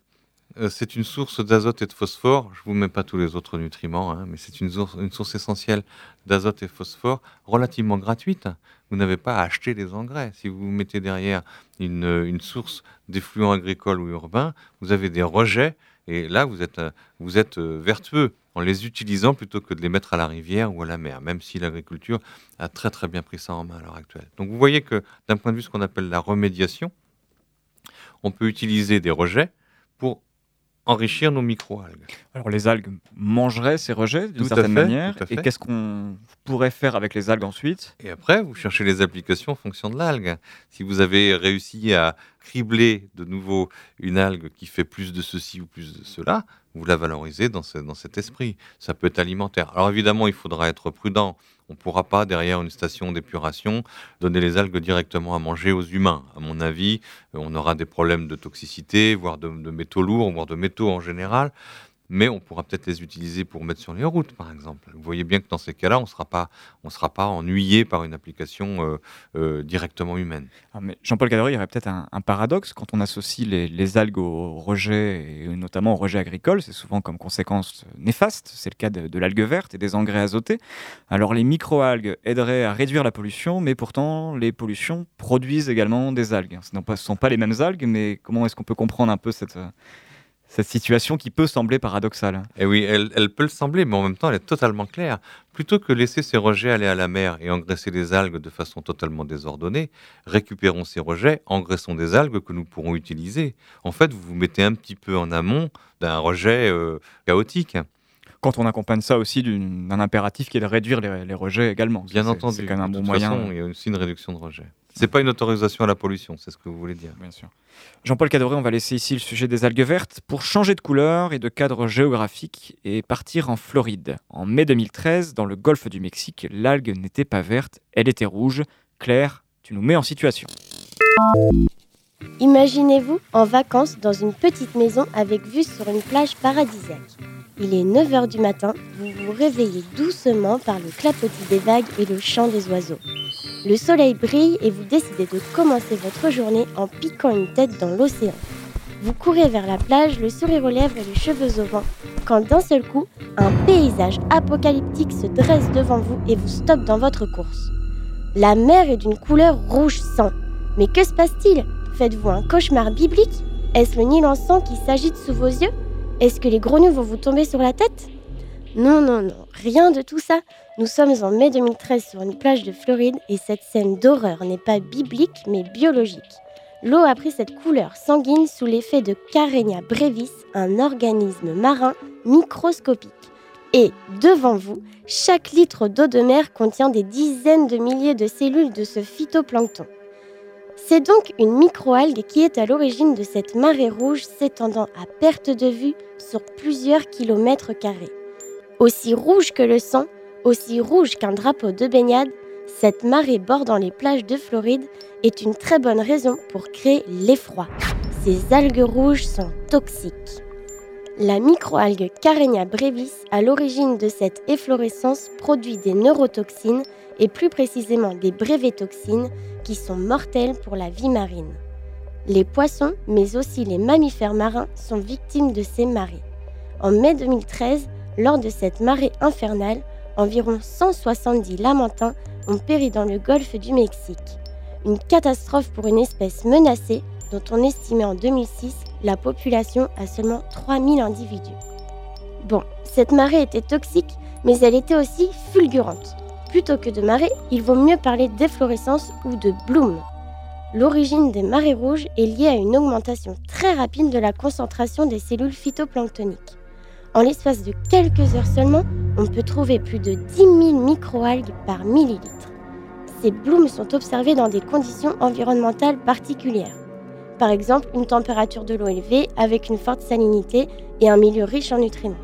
Euh, c'est une source d'azote et de phosphore. Je ne vous mets pas tous les autres nutriments, hein, mais c'est une source, essentielle d'azote et phosphore relativement gratuite. Vous n'avez pas à acheter des engrais. Si vous mettez derrière une, source d'effluents agricoles ou urbains, vous avez des rejets. Et là, vous êtes, vous êtes euh, vertueux en les utilisant plutôt que de les mettre à la rivière ou à la mer, même si l'agriculture a très très bien pris ça en main à l'heure actuelle. Donc vous voyez que d'un point de vue ce qu'on appelle la remédiation, on peut utiliser des rejets pour enrichir nos microalgues. Alors les algues mangeraient ces rejets d'une certaine manière. Et qu'est-ce qu'on pourrait faire avec les algues ensuite? Et après, vous cherchez les applications en fonction de l'algue. Si vous avez réussi à cribler de nouveau une algue qui fait plus de ceci ou plus de cela, vous la valorisez dans, dans cet esprit. Ça peut être alimentaire. Alors évidemment, il faudra être prudent. On ne pourra pas, derrière une station d'épuration, donner les algues directement à manger aux humains. À mon avis, on aura des problèmes de toxicité, voire de métaux lourds, voire de métaux en général mais on pourra peut-être les utiliser pour mettre sur les routes, par exemple. Vous voyez bien que dans ces cas-là, on ne sera pas ennuyé par une application euh, euh, directement humaine. Ah, Jean-Paul Cadoré, il y aurait peut-être un, paradoxe quand on associe les, algues au rejet, et notamment au rejet agricole, c'est souvent comme conséquence néfaste, c'est le cas de, de l'algue verte et des engrais azotés. Alors les microalgues aideraient à réduire la pollution, mais pourtant les pollutions produisent également des algues. Ce ne sont pas les mêmes algues, mais comment est-ce qu'on peut comprendre un peu cette cette situation qui peut sembler paradoxale. Et eh oui, elle, peut le sembler, mais en même temps, elle est totalement claire. Plutôt que laisser ces rejets aller à la mer et engraisser les algues de façon totalement désordonnée, récupérons ces rejets, engraissons des algues que nous pourrons utiliser. En fait, vous vous mettez un petit peu en amont d'un rejet euh, chaotique quand on accompagne ça aussi d'un impératif qui est de réduire les, rejets également. Bien entendu. C'est quand même un bon moyen. il y a aussi une réduction de rejets. C'est pas une autorisation à la pollution, c'est ce que vous voulez dire. Bien sûr. Jean-Paul Cadoré, on va laisser ici le sujet des algues vertes pour changer de couleur et de cadre géographique et partir en Floride. En mai 2013, dans le golfe du Mexique, l'algue n'était pas verte, elle était rouge. Claire, tu nous mets en situation. Imaginez-vous en vacances dans une petite maison avec vue sur une plage paradisiaque. Il est 9h du matin, vous vous réveillez doucement par le clapotis des vagues et le chant des oiseaux. Le soleil brille et vous décidez de commencer votre journée en piquant une tête dans l'océan. Vous courez vers la plage, le sourire aux lèvres et les cheveux au vent, quand d'un seul coup, un paysage apocalyptique se dresse devant vous et vous stoppe dans votre course. La mer est d'une couleur rouge sang. Mais que se passe-t-il? Faites-vous un cauchemar biblique? Est-ce le Nil en sang qui s'agite sous vos yeux? Est-ce que les grenouilles vont vous tomber sur la tête? Non, non, non, rien de tout ça. Nous sommes en mai 2013 sur une plage de Floride et cette scène d'horreur n'est pas biblique mais biologique. L'eau a pris cette couleur sanguine sous l'effet de Carenia brevis, un organisme marin microscopique. Et devant vous, chaque litre d'eau de mer contient des dizaines de milliers de cellules de ce phytoplancton. C'est donc une microalgue qui est à l'origine de cette marée rouge s'étendant à perte de vue sur plusieurs kilomètres carrés. Aussi rouge que le sang, aussi rouge qu'un drapeau de baignade, cette marée bordant les plages de Floride est une très bonne raison pour créer l'effroi. Ces algues rouges sont toxiques. La microalgue Carenia brevis, à l'origine de cette efflorescence, produit des neurotoxines et plus précisément des brévétoxines qui sont mortelles pour la vie marine. Les poissons, mais aussi les mammifères marins, sont victimes de ces marées. En mai 2013, lors de cette marée infernale, environ 170 lamantins ont péri dans le golfe du Mexique. Une catastrophe pour une espèce menacée dont on estimait en 2006 la population à seulement 3000 individus. Bon, cette marée était toxique, mais elle était aussi fulgurante. Plutôt que de marée, il vaut mieux parler d'efflorescence ou de bloom. L'origine des marées rouges est liée à une augmentation très rapide de la concentration des cellules phytoplanctoniques. En l'espace de quelques heures seulement, on peut trouver plus de 10 000 microalgues par millilitre. Ces blooms sont observés dans des conditions environnementales particulières. Par exemple, une température de l'eau élevée avec une forte salinité et un milieu riche en nutriments.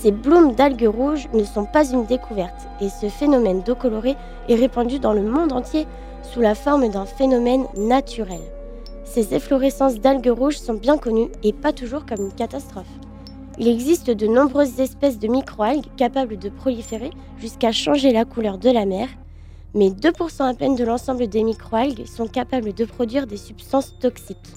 Ces blooms d'algues rouges ne sont pas une découverte et ce phénomène d'eau colorée est répandu dans le monde entier sous la forme d'un phénomène naturel. Ces efflorescences d'algues rouges sont bien connues et pas toujours comme une catastrophe. Il existe de nombreuses espèces de microalgues capables de proliférer jusqu'à changer la couleur de la mer, mais 2% à peine de l'ensemble des microalgues sont capables de produire des substances toxiques.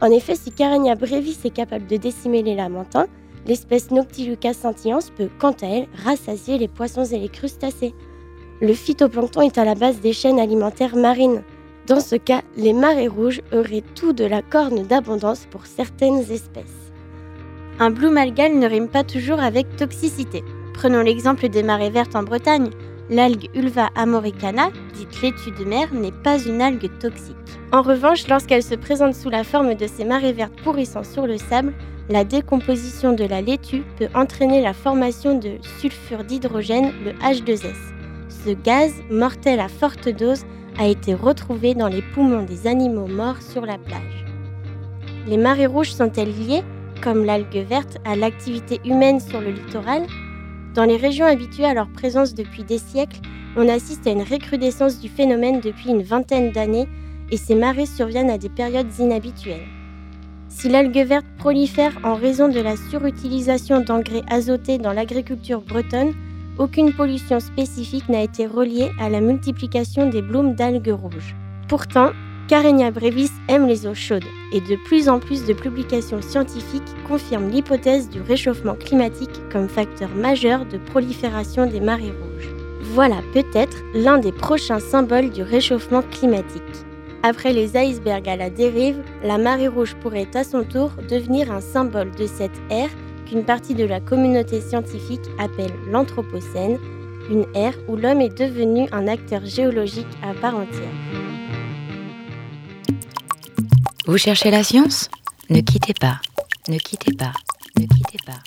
En effet, si Carenia brevis est capable de décimer les lamantins, l'espèce Noctiluca scintillans peut, quant à elle, rassasier les poissons et les crustacés. Le phytoplancton est à la base des chaînes alimentaires marines. Dans ce cas, les marées rouges auraient tout de la corne d'abondance pour certaines espèces. Un bloom algal ne rime pas toujours avec toxicité. Prenons l'exemple des marées vertes en Bretagne. L'algue Ulva amoricana, dite laitue de mer, n'est pas une algue toxique. En revanche, lorsqu'elle se présente sous la forme de ces marées vertes pourrissant sur le sable, la décomposition de la laitue peut entraîner la formation de sulfure d'hydrogène, le H2S. Ce gaz, mortel à forte dose, a été retrouvé dans les poumons des animaux morts sur la plage. Les marées rouges sont-elles liées comme l'algue verte, à l'activité humaine sur le littoral, dans les régions habituées à leur présence depuis des siècles, on assiste à une recrudescence du phénomène depuis une vingtaine d'années et ces marées surviennent à des périodes inhabituelles. Si l'algue verte prolifère en raison de la surutilisation d'engrais azotés dans l'agriculture bretonne, aucune pollution spécifique n'a été reliée à la multiplication des blooms d'algues rouges. Pourtant, Carenia brevis aime les eaux chaudes et de plus en plus de publications scientifiques confirment l'hypothèse du réchauffement climatique comme facteur majeur de prolifération des marées rouges. Voilà peut-être l'un des prochains symboles du réchauffement climatique. Après les icebergs à la dérive, la marée rouge pourrait à son tour devenir un symbole de cette ère qu'une partie de la communauté scientifique appelle l'Anthropocène, une ère où l'homme est devenu un acteur géologique à part entière. Vous cherchez la science? Ne quittez pas, ne quittez pas, ne quittez pas.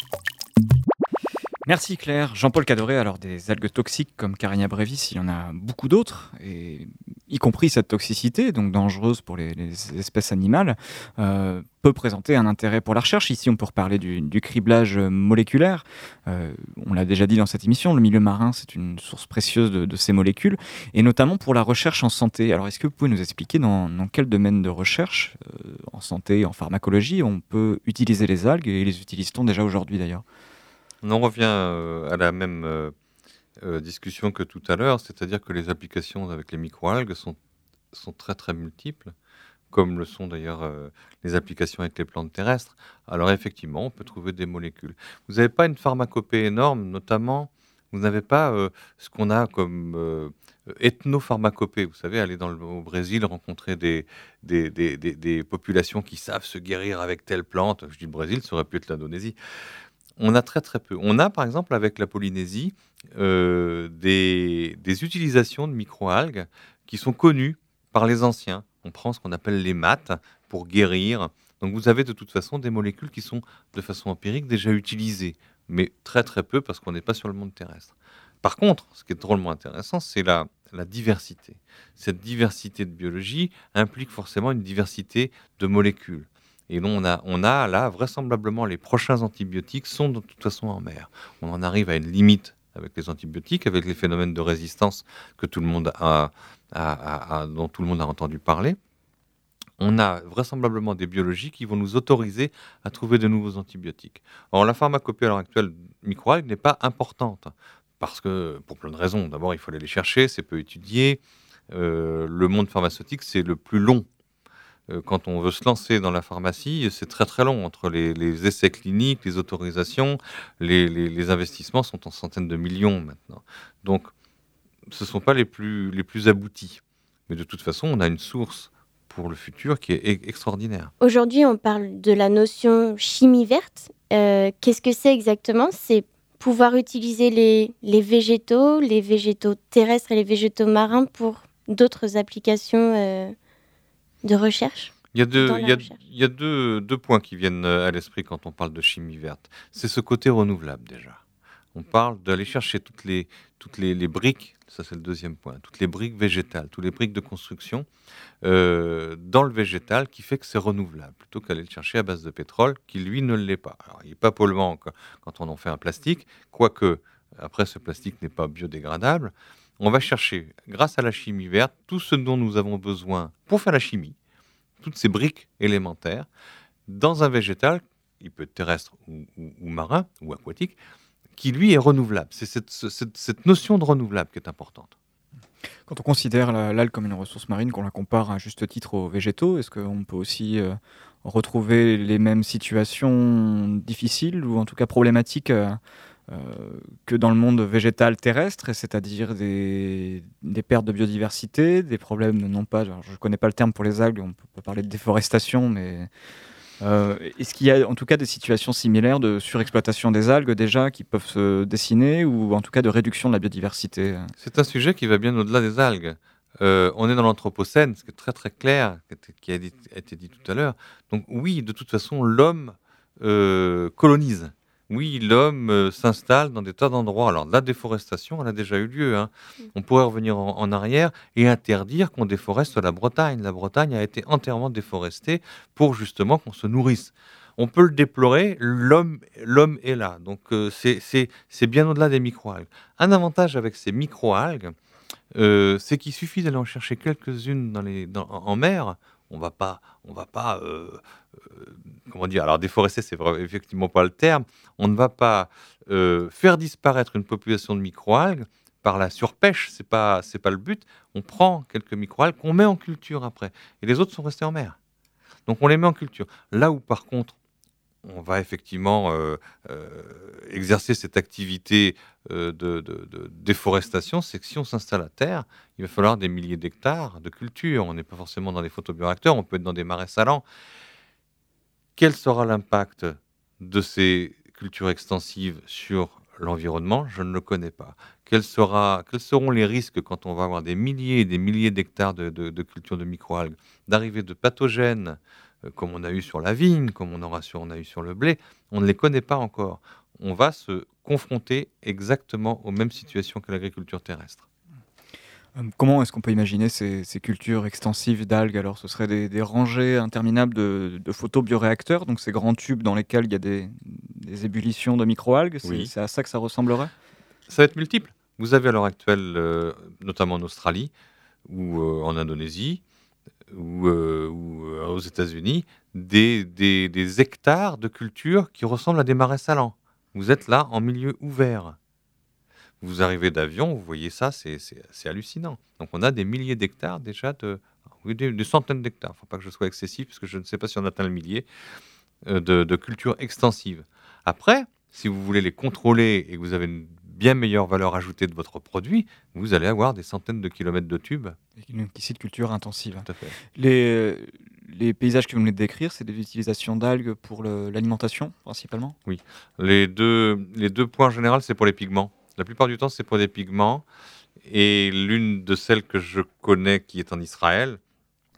Merci Claire. Jean-Paul Cadoré, alors des algues toxiques comme Carina brevis, il y en a beaucoup d'autres, et y compris cette toxicité, donc dangereuse pour les, espèces animales, euh, peut présenter un intérêt pour la recherche. Ici, on peut reparler du, criblage moléculaire. Euh, on l'a déjà dit dans cette émission, le milieu marin, c'est une source précieuse de, ces molécules, et notamment pour la recherche en santé. Alors, est-ce que vous pouvez nous expliquer dans, quel domaine de recherche, euh, en santé, en pharmacologie, on peut utiliser les algues, et les utilise-t-on déjà aujourd'hui d'ailleurs? On en revient à la même euh, euh, discussion que tout à l'heure, c'est-à-dire que les applications avec les microalgues sont, sont très très multiples, comme le sont d'ailleurs les applications avec les plantes terrestres. Alors effectivement, on peut trouver des molécules. Vous n'avez pas une pharmacopée énorme, notamment, vous n'avez pas ce qu'on a comme ethnopharmacopée. Vous savez, aller dans le, au Brésil, rencontrer des des, des, populations qui savent se guérir avec telle plante. Je dis Brésil, ça aurait pu être l'Indonésie on a très très peu. On a par exemple avec la Polynésie euh, des, utilisations de microalgues qui sont connues par les anciens. On prend ce qu'on appelle les maths pour guérir. Donc vous avez de toute façon des molécules qui sont de façon empirique déjà utilisées, mais très très peu parce qu'on n'est pas sur le monde terrestre. Par contre, ce qui est drôlement intéressant, c'est la diversité. Cette diversité de biologie implique forcément une diversité de molécules. Et on a, on a là, vraisemblablement, les prochains antibiotiques sont de toute façon en mer. On en arrive à une limite avec les antibiotiques, avec les phénomènes de résistance que tout le monde a, dont tout le monde a entendu parler. On a vraisemblablement des biologies qui vont nous autoriser à trouver de nouveaux antibiotiques. Or, la pharmacopée à l'heure actuelle microalgue n'est pas importante parce que, pour plein de raisons. D'abord, il faut aller les chercher, c'est peu étudié. Euh, le monde pharmaceutique, c'est le plus long quand on veut se lancer dans la pharmacie, c'est très très long entre les, essais cliniques, les autorisations, les, investissements sont en centaines de millions maintenant. Donc, ce ne sont pas les plus, les plus aboutis. Mais de toute façon, on a une source pour le futur qui est extraordinaire. Aujourd'hui, on parle de la notion chimie verte. Euh, qu'est-ce que c'est exactement? C'est pouvoir utiliser les, les, végétaux, les végétaux terrestres et les végétaux marins pour d'autres applications euh, de recherche il y a, deux, il y a, deux, deux, points qui viennent euh, à l'esprit quand on parle de chimie verte. C'est ce côté renouvelable déjà. On parle d'aller chercher toutes les, toutes les, briques, ça c'est le deuxième point, toutes les briques végétales, toutes les briques de construction euh, dans le végétal qui fait que c'est renouvelable, plutôt qu'aller le chercher à base de pétrole qui lui ne l'est pas. Alors il n'est pas polluant quand on en fait un plastique, quoique après ce plastique n'est pas biodégradable, on va chercher, grâce à la chimie verte, tout ce dont nous avons besoin pour faire la chimie, toutes ces briques élémentaires, dans un végétal, il peut être terrestre ou, marin ou aquatique, qui lui est renouvelable. C'est cette, notion de renouvelable qui est importante. Quand on considère l'algue comme une ressource marine, qu'on la compare à juste titre aux végétaux, est-ce qu'on peut aussi euh, retrouver les mêmes situations difficiles ou en tout cas problématiques euh, que dans le monde végétal terrestre, c'est-à-dire des, pertes de biodiversité, des problèmes, non pas, je ne connais pas le terme pour les algues, on peut parler de déforestation, mais euh, est-ce qu'il y a en tout cas des situations similaires de surexploitation des algues déjà qui peuvent se dessiner, ou en tout cas de réduction de la biodiversité? C'est un sujet qui va bien au-delà des algues. Euh, on est dans l'Anthropocène, ce qui est très très clair, qui a été dit tout à l'heure. Donc oui, de toute façon, l'homme colonise oui, l'homme euh, s'installe dans des tas d'endroits. Alors, la déforestation, elle a déjà eu lieu. Hein. Mm. On pourrait revenir en, arrière et interdire qu'on déforeste la Bretagne. La Bretagne a été entièrement déforestée pour justement qu'on se nourrisse. on peut le déplorer, l'homme est là. Donc euh, c'est bien au-delà des microalgues. Un avantage avec ces microalgues, euh, c'est qu'il suffit d'aller en chercher quelques-unes en mer. On va pas, on va pas, euh, comment dire Alors déforester, c'est effectivement pas le terme. On ne va pas faire disparaître une population de microalgues par la surpêche. C'est pas, c'est pas le but. On prend quelques microalgues qu'on met en culture après, et les autres sont restés en mer. Donc on les met en culture. Là où par contre on va effectivement euh, euh, exercer cette activité euh, de, déforestation, c'est que si on s'installe à terre, il va falloir des milliers d'hectares de culture. On n'est pas forcément dans des photobioréacteurs, on peut être dans des marais salants. Quel sera l'impact de ces cultures extensives sur l'environnement? Je ne le connais pas. quels seront les risques quand on va avoir des milliers et des milliers d'hectares de, de cultures de microalgues, d'arriver de pathogènes comme on a eu sur la vigne, comme on, aura sur, on a eu sur le blé, on ne les connaît pas encore. On va se confronter exactement aux mêmes situations que l'agriculture terrestre. Euh, comment est-ce qu'on peut imaginer ces, cultures extensives d'algues? Alors, ce seraient des, rangées interminables de, de photobioréacteurs, donc ces grands tubes dans lesquels il y a des, ébullitions de microalgues. C'est à ça que ça ressemblerait? Ça va être multiple. Vous avez à l'heure actuelle, euh, notamment en Australie ou en Indonésie, ou, euh, euh, aux États-Unis des, hectares de cultures qui ressemblent à des marais salants. Vous êtes là en milieu ouvert. Vous arrivez d'avion, vous voyez ça, c'est hallucinant. Donc on a des milliers d'hectares déjà, de, des, centaines d'hectares. Il ne faut pas que je sois excessif, parce que je ne sais pas si on atteint le millier, euh, de, de cultures extensives. Après, si vous voulez les contrôler et que vous avez une bien meilleure valeur ajoutée de votre produit, vous allez avoir des centaines de kilomètres de tubes. Ici de culture intensive. Tout à fait. Les, les paysages que vous venez de décrire, c'est des utilisations d'algues pour l'alimentation principalement? Oui. Les deux, les deux points généraux, c'est pour les pigments. La plupart du temps, c'est pour des pigments. Et l'une de celles que je connais qui est en Israël,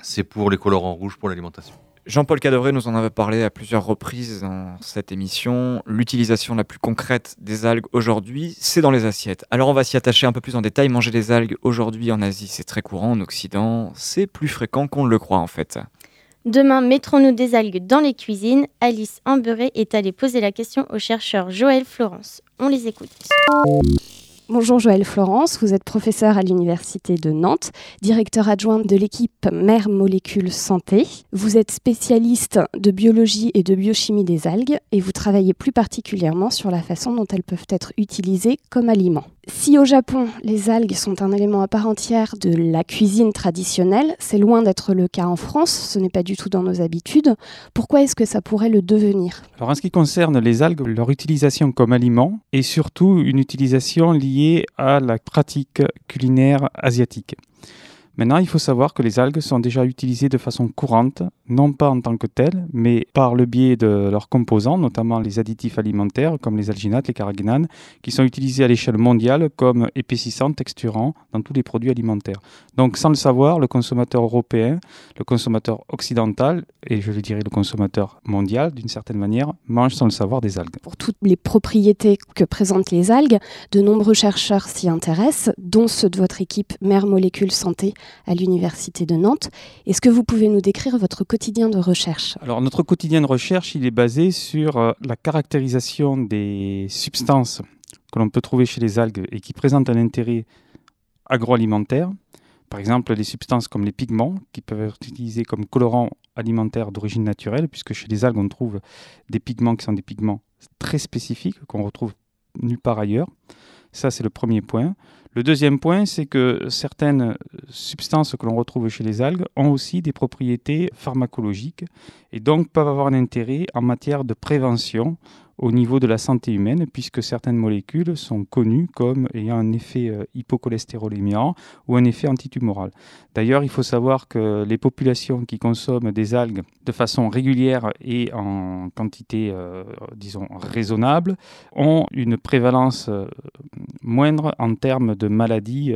c'est pour les colorants rouges pour l'alimentation. Jean-Paul Cadoré nous en avait parlé à plusieurs reprises dans cette émission. L'utilisation la plus concrète des algues aujourd'hui, c'est dans les assiettes. Alors on va s'y attacher un peu plus en détail. Manger des algues aujourd'hui en Asie, c'est très courant. En Occident, c'est plus fréquent qu'on le croit en fait. Demain, mettrons-nous des algues dans les cuisines Alice Amberé est allée poser la question au chercheur Joël Florence. On les écoute. Bonjour Joël Florence, vous êtes professeur à l'Université de Nantes, directeur adjoint de l'équipe Mère Molécules Santé. Vous êtes spécialiste de biologie et de biochimie des algues et vous travaillez plus particulièrement sur la façon dont elles peuvent être utilisées comme aliments. Si au Japon, les algues sont un élément à part entière de la cuisine traditionnelle, c'est loin d'être le cas en France, ce n'est pas du tout dans nos habitudes. Pourquoi est-ce que ça pourrait le devenir? Alors en ce qui concerne les algues, leur utilisation comme aliment est surtout une utilisation liée à la pratique culinaire asiatique. Maintenant, il faut savoir que les algues sont déjà utilisées de façon courante, non pas en tant que telles, mais par le biais de leurs composants, notamment les additifs alimentaires comme les alginates, les carraginanes, qui sont utilisés à l'échelle mondiale comme épaississants, texturants dans tous les produits alimentaires. Donc, sans le savoir, le consommateur européen, le consommateur occidental, et je le dirais le consommateur mondial, d'une certaine manière, mange sans le savoir des algues. Pour toutes les propriétés que présentent les algues, de nombreux chercheurs s'y intéressent, dont ceux de votre équipe Mère Molécules Santé à l'Université de Nantes. Est-ce que vous pouvez nous décrire votre quotidien de recherche? Alors notre quotidien de recherche, il est basé sur euh, la caractérisation des substances que l'on peut trouver chez les algues et qui présentent un intérêt agroalimentaire. Par exemple, des substances comme les pigments, qui peuvent être utilisés comme colorants alimentaires d'origine naturelle, puisque chez les algues, on trouve des pigments qui sont des pigments très spécifiques qu'on retrouve nulle part ailleurs. Ça, c'est le premier point. Le deuxième point, c'est que certaines substances que l'on retrouve chez les algues ont aussi des propriétés pharmacologiques et donc peuvent avoir un intérêt en matière de prévention au niveau de la santé humaine, puisque certaines molécules sont connues comme ayant un effet euh, hypocholestérolémiant ou un effet antitumoral. D'ailleurs, il faut savoir que les populations qui consomment des algues de façon régulière et en quantité, euh, disons, raisonnable, ont une prévalence euh, moindre en termes de maladies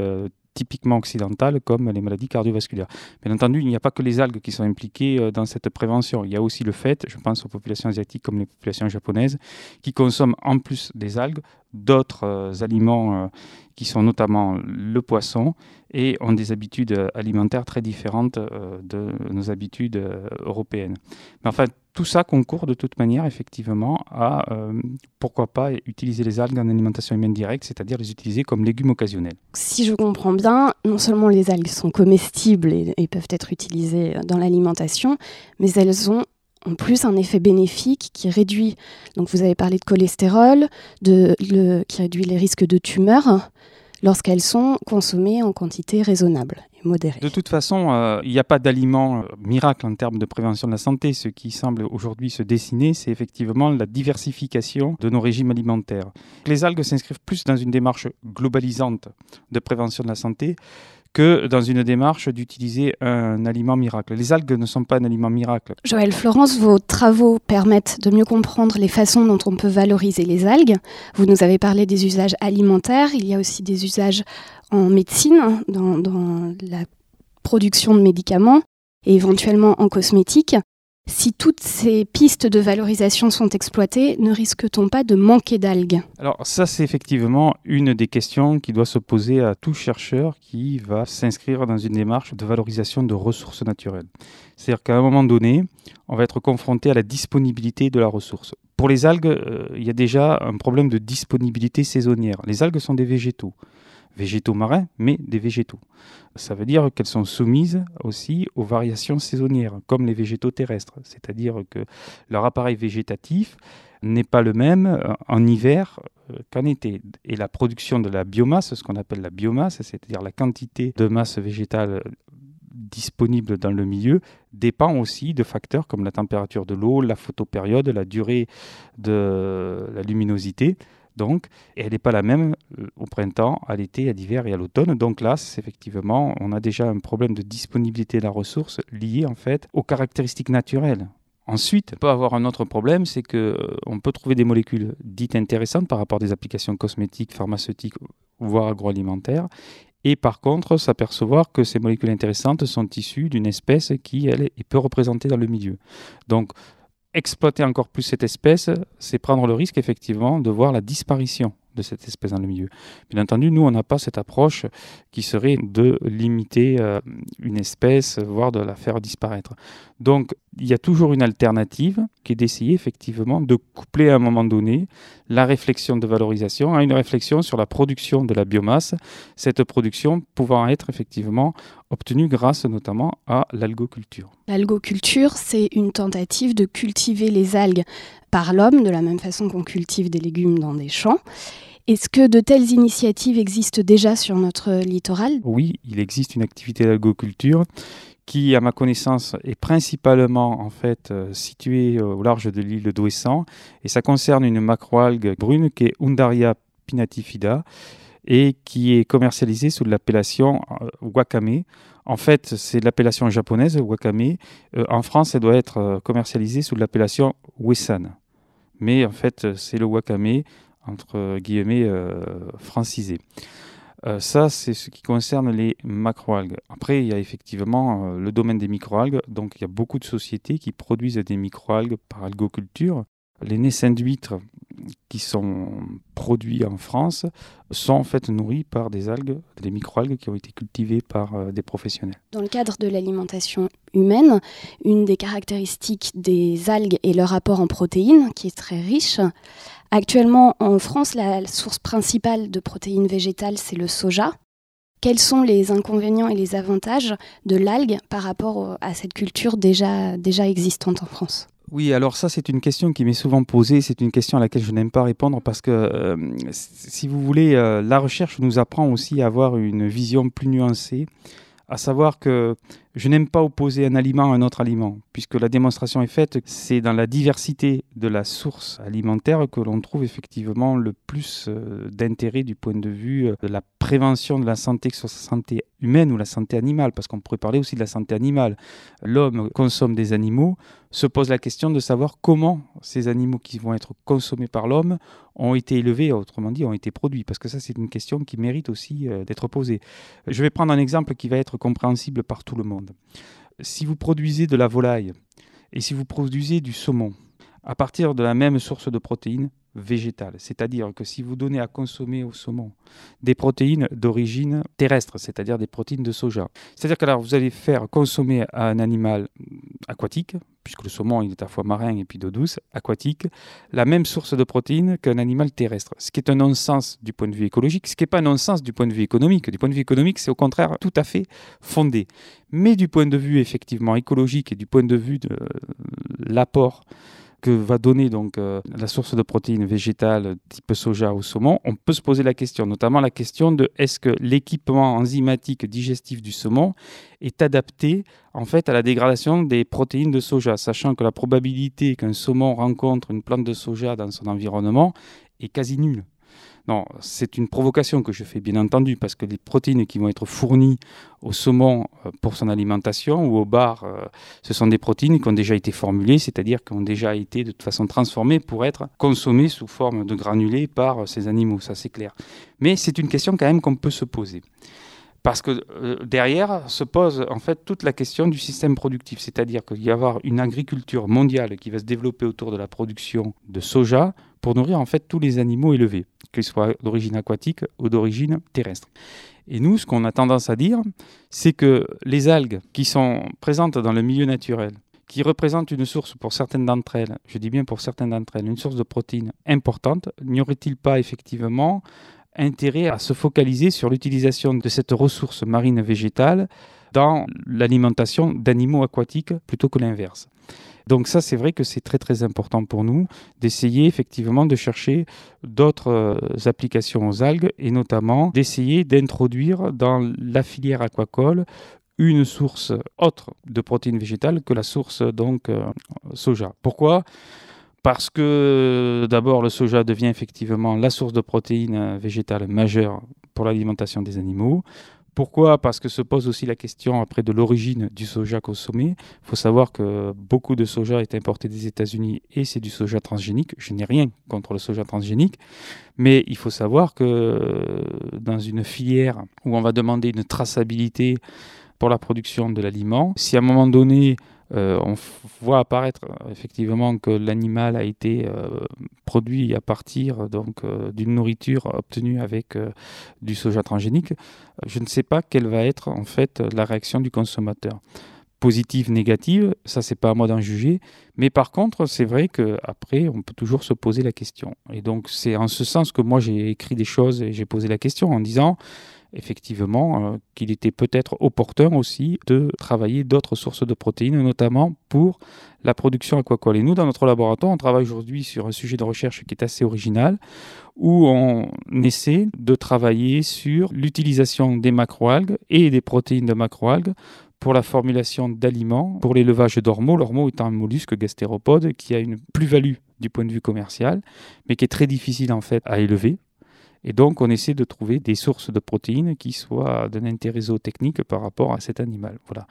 typiquement occidentales comme les maladies cardiovasculaires. Bien entendu, il n'y a pas que les algues qui sont impliquées euh, dans cette prévention. Il y a aussi le fait, je pense aux populations asiatiques comme les populations japonaises, qui consomment en plus des algues d'autres aliments qui sont notamment le poisson et ont des habitudes alimentaires très différentes de nos habitudes européennes. Mais enfin, tout ça concourt de toute manière effectivement à, pourquoi pas, utiliser les algues en alimentation humaine directe, c'est-à-dire les utiliser comme légumes occasionnels. Si je comprends bien, non seulement les algues sont comestibles et peuvent être utilisées dans l'alimentation, mais elles ont en plus un effet bénéfique qui réduit, donc vous avez parlé de cholestérol, qui réduit les risques de tumeurs lorsqu'elles sont consommées en quantité raisonnable et modérée. De toute façon, euh, il n'y a pas d'aliment euh, miracle en termes de prévention de la santé. Ce qui semble aujourd'hui se dessiner, c'est effectivement la diversification de nos régimes alimentaires. Les algues s'inscrivent plus dans une démarche globalisante de prévention de la santé que dans une démarche d'utiliser un aliment miracle. Les algues ne sont pas un aliment miracle. Joël Florence, vos travaux permettent de mieux comprendre les façons dont on peut valoriser les algues. Vous nous avez parlé des usages alimentaires, il y a aussi des usages en médecine, dans, dans la production de médicaments et éventuellement en cosmétique. Si toutes ces pistes de valorisation sont exploitées, ne risque-t-on pas de manquer d'algues? Alors ça, c'est effectivement une des questions qui doit se poser à tout chercheur qui va s'inscrire dans une démarche de valorisation de ressources naturelles. C'est-à-dire qu'à un moment donné, on va être confronté à la disponibilité de la ressource. Pour les algues, euh, il y a déjà un problème de disponibilité saisonnière. Les algues sont des végétaux végétaux marins, mais des végétaux. Ça veut dire qu'elles sont soumises aussi aux variations saisonnières, comme les végétaux terrestres. C'est-à-dire que leur appareil végétatif n'est pas le même euh, en hiver euh, qu'en été. Et la production de la biomasse, ce qu'on appelle la biomasse, c'est-à-dire la quantité de masse végétale disponible dans le milieu dépend aussi de facteurs comme la température de l'eau, la photopériode, la durée de la luminosité. Donc, elle n'est pas la même euh, au printemps, à l'été, à l'hiver et à l'automne. Donc là, effectivement, on a déjà un problème de disponibilité de la ressource lié en fait aux caractéristiques naturelles. Ensuite, on peut avoir un autre problème, c'est qu'on euh, peut trouver des molécules dites intéressantes par rapport à des applications cosmétiques, pharmaceutiques, voire agroalimentaires, et par contre s'apercevoir que ces molécules intéressantes sont issues d'une espèce qui, elle, est peu représentée dans le milieu. Donc exploiter encore plus cette espèce, c'est prendre le risque effectivement de voir la disparition de cette espèce dans le milieu. Bien entendu, nous, on n'a pas cette approche qui serait de limiter euh, une espèce, voire de la faire disparaître. Donc, il y a toujours une alternative qui est d'essayer effectivement de coupler à un moment donné la réflexion de valorisation à une réflexion sur la production de la biomasse, cette production pouvant être effectivement obtenue grâce notamment à l'algoculture. L'algoculture, c'est une tentative de cultiver les algues par l'homme, de la même façon qu'on cultive des légumes dans des champs. Est-ce que de telles initiatives existent déjà sur notre littoral? Oui, il existe une activité d'algoculture qui, à ma connaissance, est principalement en fait euh, située au large de l'île d'Ouessant et ça concerne une macroalgue brune qui est Undaria pinatifida et qui est commercialisée sous l'appellation euh, wakame. En fait, c'est l'appellation japonaise wakame. Euh, en France, elle doit être commercialisée sous l'appellation wesan mais en fait, c'est le wakame, entre guillemets, francisé. Euh, ça, c'est ce qui concerne les macroalgues. Après, il y a effectivement euh, le domaine des microalgues. Donc, il y a beaucoup de sociétés qui produisent des microalgues par algoculture. Les naissins d'huîtres qui sont produits en France sont en fait nourris par des algues, des microalgues qui ont été cultivées par euh, des professionnels. Dans le cadre de l'alimentation humaine, une des caractéristiques des algues est leur apport en protéines, qui est très riche. Actuellement, en France, la source principale de protéines végétales, c'est le soja. Quels sont les inconvénients et les avantages de l'algue par rapport à cette culture déjà, déjà existante en France? Oui, alors ça c'est une question qui m'est souvent posée, c'est une question à laquelle je n'aime pas répondre parce que euh, si vous voulez, euh, la recherche nous apprend aussi à avoir une vision plus nuancée, à savoir que je n'aime pas opposer un aliment à un autre aliment, puisque la démonstration est faite, c'est dans la diversité de la source alimentaire que l'on trouve effectivement le plus euh, d'intérêt du point de vue de la prévention de la santé, que ce soit la santé humaine ou la santé animale, parce qu'on pourrait parler aussi de la santé animale. L'homme consomme des animaux, se pose la question de savoir comment ces animaux qui vont être consommés par l'homme ont été élevés, autrement dit, ont été produits, parce que ça c'est une question qui mérite aussi euh, d'être posée. Je vais prendre un exemple qui va être compréhensible par tout le monde. Si vous produisez de la volaille et si vous produisez du saumon, à partir de la même source de protéines végétale. C'est-à-dire que si vous donnez à consommer au saumon des protéines d'origine terrestre, c'est-à-dire des protéines de soja, c'est-à-dire que vous allez faire consommer à un animal aquatique, puisque le saumon est à la fois marin et puis d'eau douce, aquatique, la même source de protéines qu'un animal terrestre. Ce qui est un non-sens du point de vue écologique, ce qui n'est pas un non-sens du point de vue économique. Du point de vue économique, c'est au contraire tout à fait fondé. Mais du point de vue effectivement écologique et du point de vue de euh, l'apport que va donner donc euh, la source de protéines végétales type soja ou saumon, on peut se poser la question, notamment la question de est-ce que l'équipement enzymatique digestif du saumon est adapté en fait à la dégradation des protéines de soja, sachant que la probabilité qu'un saumon rencontre une plante de soja dans son environnement est quasi nulle. Non, c'est une provocation que je fais bien entendu parce que les protéines qui vont être fournies au saumon euh, pour son alimentation ou au bar, euh, ce sont des protéines qui ont déjà été formulées, c'est-à-dire qui ont déjà été de toute façon transformées pour être consommées sous forme de granulés par euh, ces animaux, ça c'est clair. Mais c'est une question quand même qu'on peut se poser. Parce que derrière se pose en fait toute la question du système productif, c'est-à-dire qu'il va y avoir une agriculture mondiale qui va se développer autour de la production de soja pour nourrir en fait tous les animaux élevés, qu'ils soient d'origine aquatique ou d'origine terrestre. Et nous, ce qu'on a tendance à dire, c'est que les algues qui sont présentes dans le milieu naturel, qui représentent une source pour certaines d'entre elles, je dis bien pour certaines d'entre elles, une source de protéines importante, n'y aurait-il pas effectivement intérêt à se focaliser sur l'utilisation de cette ressource marine végétale dans l'alimentation d'animaux aquatiques plutôt que l'inverse? Donc ça, c'est vrai que c'est très très important pour nous d'essayer effectivement de chercher d'autres euh, applications aux algues et notamment d'essayer d'introduire dans la filière aquacole une source autre de protéines végétales que la source donc euh, soja. Pourquoi? Parce que d'abord le soja devient effectivement la source de protéines végétales majeure pour l'alimentation des animaux. Pourquoi? Parce que se pose aussi la question après de l'origine du soja consommé. Il faut savoir que beaucoup de soja est importé des États-Unis et c'est du soja transgénique. Je n'ai rien contre le soja transgénique, mais il faut savoir que dans une filière où on va demander une traçabilité pour la production de l'aliment, si à un moment donné euh, on voit apparaître euh, effectivement que l'animal a été euh, produit à partir donc d'une nourriture obtenue avec du soja transgénique. Je ne sais pas quelle va être en fait la réaction du consommateur. Positive, négative, ça c'est pas à moi d'en juger, mais par contre c'est vrai qu'après on peut toujours se poser la question. Et donc c'est en ce sens que moi j'ai écrit des choses et j'ai posé la question en disant effectivement euh, qu'il était peut-être opportun aussi de travailler d'autres sources de protéines, notamment pour la production aquacole. Et nous, dans notre laboratoire, on travaille aujourd'hui sur un sujet de recherche qui est assez original, où on essaie de travailler sur l'utilisation des macroalgues et des protéines de macroalgues pour la formulation d'aliments pour l'élevage d'ormeaux. L'ormeau est un mollusque gastéropode qui a une plus-value du point de vue commercial, mais qui est très difficile en fait à élever et donc, on essaie de trouver des sources de protéines qui soient d'un intérêt zootechnique par rapport à cet animal. Voilà.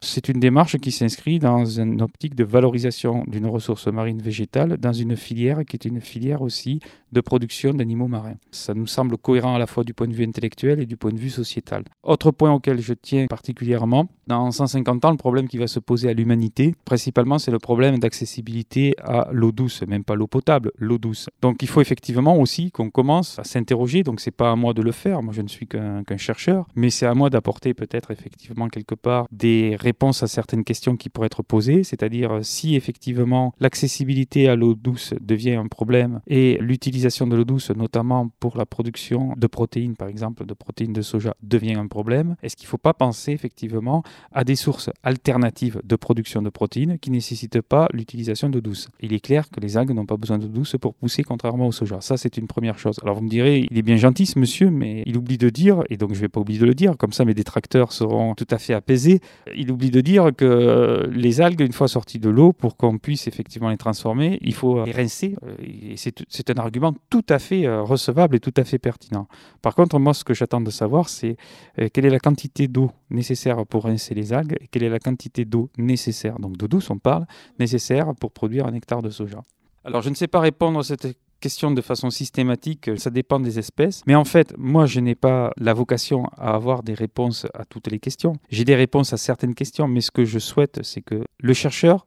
C'est une démarche qui s'inscrit dans une optique de valorisation d'une ressource marine végétale dans une filière qui est une filière aussi de production d'animaux marins. Ça nous semble cohérent à la fois du point de vue intellectuel et du point de vue sociétal. Autre point auquel je tiens particulièrement, dans 150 ans, le problème qui va se poser à l'humanité, principalement, c'est le problème d'accessibilité à l'eau douce, même pas l'eau potable, l'eau douce. Donc il faut effectivement aussi qu'on commence à s'interroger, donc c'est pas à moi de le faire, moi je ne suis qu'un chercheur, mais c'est à moi d'apporter peut-être effectivement quelque part des réponse à certaines questions qui pourraient être posées, c'est-à-dire si effectivement l'accessibilité à l'eau douce devient un problème et l'utilisation de l'eau douce, notamment pour la production de protéines, par exemple de protéines de soja, devient un problème, est-ce qu'il ne faut pas penser effectivement à des sources alternatives de production de protéines qui ne nécessitent pas l'utilisation d'eau douce? Il est clair que les algues n'ont pas besoin d'eau douce pour pousser, contrairement au soja. Ça, c'est une première chose. Alors vous me direz, il est bien gentil ce monsieur, mais il oublie de dire, et donc je ne vais pas oublier de le dire, comme ça mes détracteurs seront tout à fait apaisés, il oublie de dire que les algues, une fois sorties de l'eau, pour qu'on puisse effectivement les transformer, il faut les rincer. Euh, c'est un argument tout à fait euh, recevable et tout à fait pertinent. Par contre, moi, ce que j'attends de savoir, c'est euh, quelle est la quantité d'eau nécessaire pour rincer les algues et quelle est la quantité d'eau nécessaire, donc d'eau douce, on parle, nécessaire pour produire un hectare de soja. Alors, je ne sais pas répondre à cette question de façon systématique, ça dépend des espèces. Mais en fait, moi, je n'ai pas la vocation à avoir des réponses à toutes les questions. J'ai des réponses à certaines questions, mais ce que je souhaite, c'est que le chercheur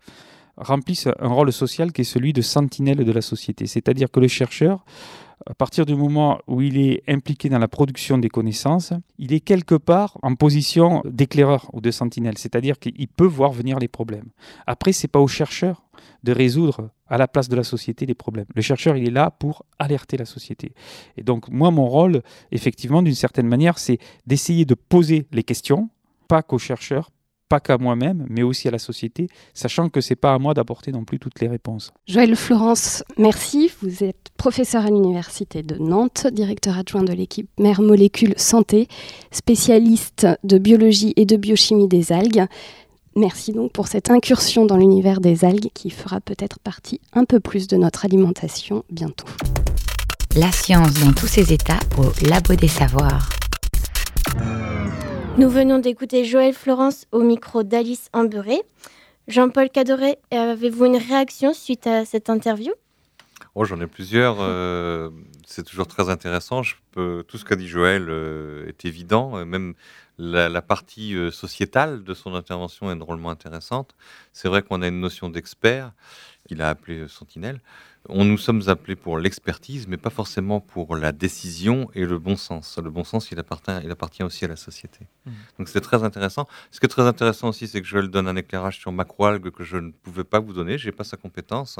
remplissent un rôle social qui est celui de sentinelle de la société. C'est-à-dire que le chercheur, à partir du moment où il est impliqué dans la production des connaissances, il est quelque part en position d'éclaireur ou de sentinelle, c'est-à-dire qu'il peut voir venir les problèmes. Après, c'est pas au chercheur de résoudre à la place de la société les problèmes. Le chercheur, il est là pour alerter la société. Et donc, moi, mon rôle, effectivement, d'une certaine manière, c'est d'essayer de poser les questions, pas qu'au chercheur, pas qu'à moi-même, mais aussi à la société, sachant que c'est pas à moi d'apporter non plus toutes les réponses. Joël Florence, merci. Vous êtes professeur à l'Université de Nantes, directeur adjoint de l'équipe Mère Molécules Santé, spécialiste de biologie et de biochimie des algues. Merci donc pour cette incursion dans l'univers des algues qui fera peut-être partie un peu plus de notre alimentation bientôt. La science dans tous ses états au Labo des Savoirs. Nous venons d'écouter Joël Florence au micro d'Alice Amburé. Jean-Paul Cadoret, avez-vous une réaction suite à cette interview? Oh, j'en ai plusieurs. euh, c'est toujours très intéressant. Tout ce qu'a dit Joël euh, est évident. Euh, Même la, partie sociétale de son intervention est drôlement intéressante. C'est vrai qu'on a une notion d'expert qu'il a appelé sentinelle. On nous sommes appelés pour l'expertise, mais pas forcément pour la décision et le bon sens. Le bon sens, il appartient, il appartient aussi à la société. Mhm. Donc c'est très intéressant. Ce qui est très intéressant aussi, c'est que Joël donne un éclairage sur macroalgues que je ne pouvais pas vous donner. J'ai pas sa compétence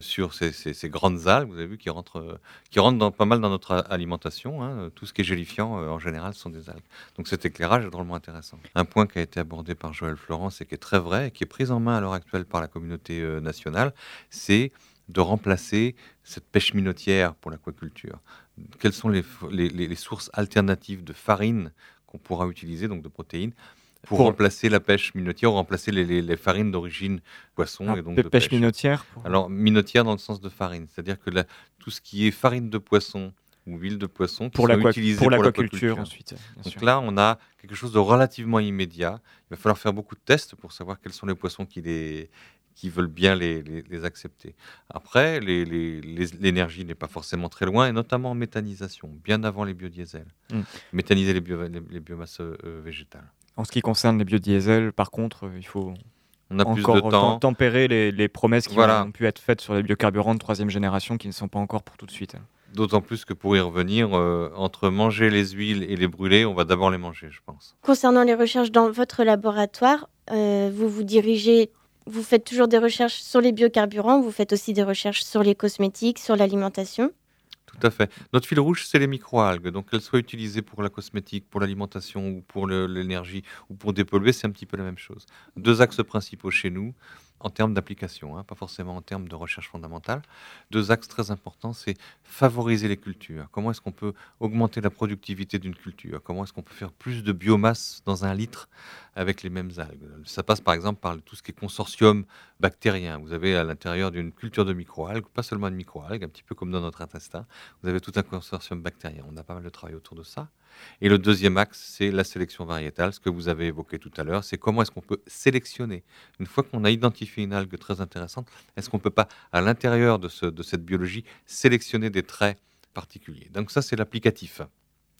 sur ces, ces- ces grandes algues, vous avez vu, qui rentrent, qui rentrent dans, pas mal dans notre alimentation. hein. Tout ce qui est gélifiant, euh, en général, sont des algues. Donc cet éclairage est drôlement intéressant. Un point qui a été abordé par Joël Florence et qui est très vrai, et qui est pris en main à l'heure actuelle par la communauté euh, nationale, c'est de remplacer cette pêche minotière pour l'aquaculture. Quelles sont les, sources alternatives de farine qu'on pourra utiliser, donc de protéines, pour, Pour- remplacer la pêche minotière ou remplacer les, les- les farines d'origine poisson Ah, et donc de de pêche minotière pour- Alors minotière dans le sens de farine, c'est-à-dire que la- tout ce qui est farine de poisson ou huile de poisson qui Pour sont utilisées pour l'aquaculture ensuite, Donc sûr. là, on a quelque chose de relativement immédiat. Il va falloir faire beaucoup de tests pour savoir quels sont les poissons qui, les, qui veulent bien les, les- les accepter. Après, les- les- les- l'énergie n'est pas forcément très loin, et notamment en méthanisation, bien avant les biodiesels. Mm. Méthaniser les, bio- les- les biomasses euh, végétales. En ce qui concerne les biodiesels, par contre, euh, il faut On a plus encore de temps. tem- tempérer les, les promesses qui Voilà. ont pu être faites sur les biocarburants de troisième génération qui ne sont pas encore pour tout de suite. D'autant plus que pour y revenir, euh, entre manger les huiles et les brûler, on va d'abord les manger, je pense. Concernant les recherches dans votre laboratoire, euh, vous vous dirigez, vous faites toujours des recherches sur les biocarburants, vous faites aussi des recherches sur les cosmétiques, sur l'alimentation. Tout à fait. Notre fil rouge, c'est les microalgues. Donc, qu'elles soient utilisées pour la cosmétique, pour l'alimentation ou pour l'énergie ou pour dépolluer, c'est un petit peu la même chose. Deux axes principaux chez nous en termes d'application, hein, pas forcément en termes de recherche fondamentale. Deux axes très importants, c'est favoriser les cultures. Comment est-ce qu'on peut augmenter la productivité d'une culture? Comment est-ce qu'on peut faire plus de biomasse dans un litre avec les mêmes algues? Ça passe par exemple par tout ce qui est consortium bactérien. Vous avez à l'intérieur d'une culture de microalgues, pas seulement de microalgues, un petit peu comme dans notre intestin, vous avez tout un consortium bactérien. On a pas mal de travail autour de ça. Et le deuxième axe, c'est la sélection variétale, ce que vous avez évoqué tout à l'heure, c'est comment est-ce qu'on peut sélectionner. Une fois qu'on a identifié une algue très intéressante, est-ce qu'on ne peut pas, à l'intérieur de, ce- de cette biologie, sélectionner des traits particuliers? Donc ça, c'est l'applicatif.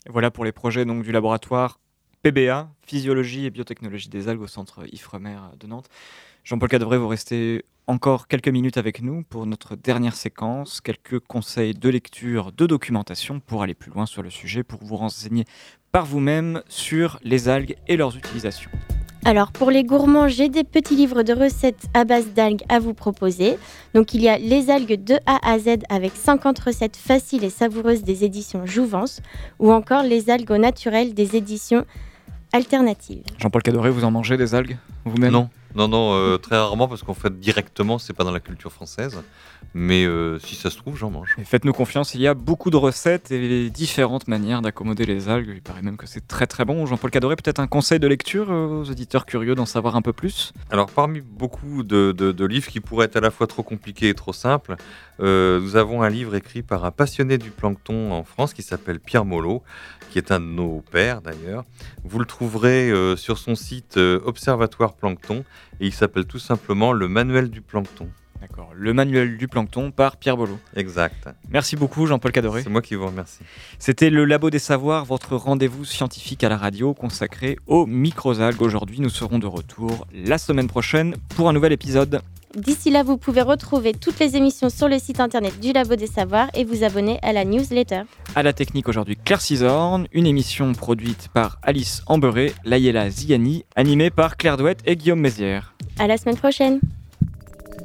Voilà pour les projets donc, du laboratoire PBA, Physiologie et Biotechnologie des algues au centre Ifremer de Nantes. Jean-Paul Cadevray, vous restez encore quelques minutes avec nous pour notre dernière séquence, quelques conseils de lecture, de documentation pour aller plus loin sur le sujet, pour vous renseigner par vous-même sur les algues et leurs utilisations. Alors pour les gourmands, j'ai des petits livres de recettes à base d'algues à vous proposer. Donc il y a les algues de A à Z avec 50 recettes faciles et savoureuses des éditions Jouvence ou encore les algues au naturel des éditions alternatives. Jean-Paul Cadoré, vous en mangez des algues vous-même? Non, non, non, euh, très rarement parce qu'en fait directement, c'est pas dans la culture française. Mais euh, si ça se trouve, j'en mange. Faites-nous confiance, il y a beaucoup de recettes et différentes manières d'accommoder les algues. Il paraît même que c'est très très bon. Jean-Paul Cadoré, peut-être un conseil de lecture euh, aux auditeurs curieux d'en savoir un peu plus? Alors, parmi beaucoup de, de- de livres qui pourraient être à la fois trop compliqués et trop simples, euh, nous avons un livre écrit par un passionné du plancton en France qui s'appelle Pierre Molot, qui est un de nos pères d'ailleurs. Vous le trouverez euh, sur son site Observatoire Plancton et il s'appelle tout simplement Le Manuel du Plancton. D'accord. Le manuel du plancton par Pierre Bolo. Exact. Merci beaucoup Jean-Paul Cadoré. C'est moi qui vous remercie. C'était le Labo des Savoirs, votre rendez-vous scientifique à la radio consacré aux microalgues. Aujourd'hui, nous serons de retour la semaine prochaine pour un nouvel épisode. D'ici là, vous pouvez retrouver toutes les émissions sur le site internet du Labo des Savoirs et vous abonner à la newsletter. À la technique aujourd'hui, Claire Cisorne, une émission produite par Alice Amberé, Layela Ziani, animée par Claire Douette et Guillaume Mézières. À la semaine prochaine.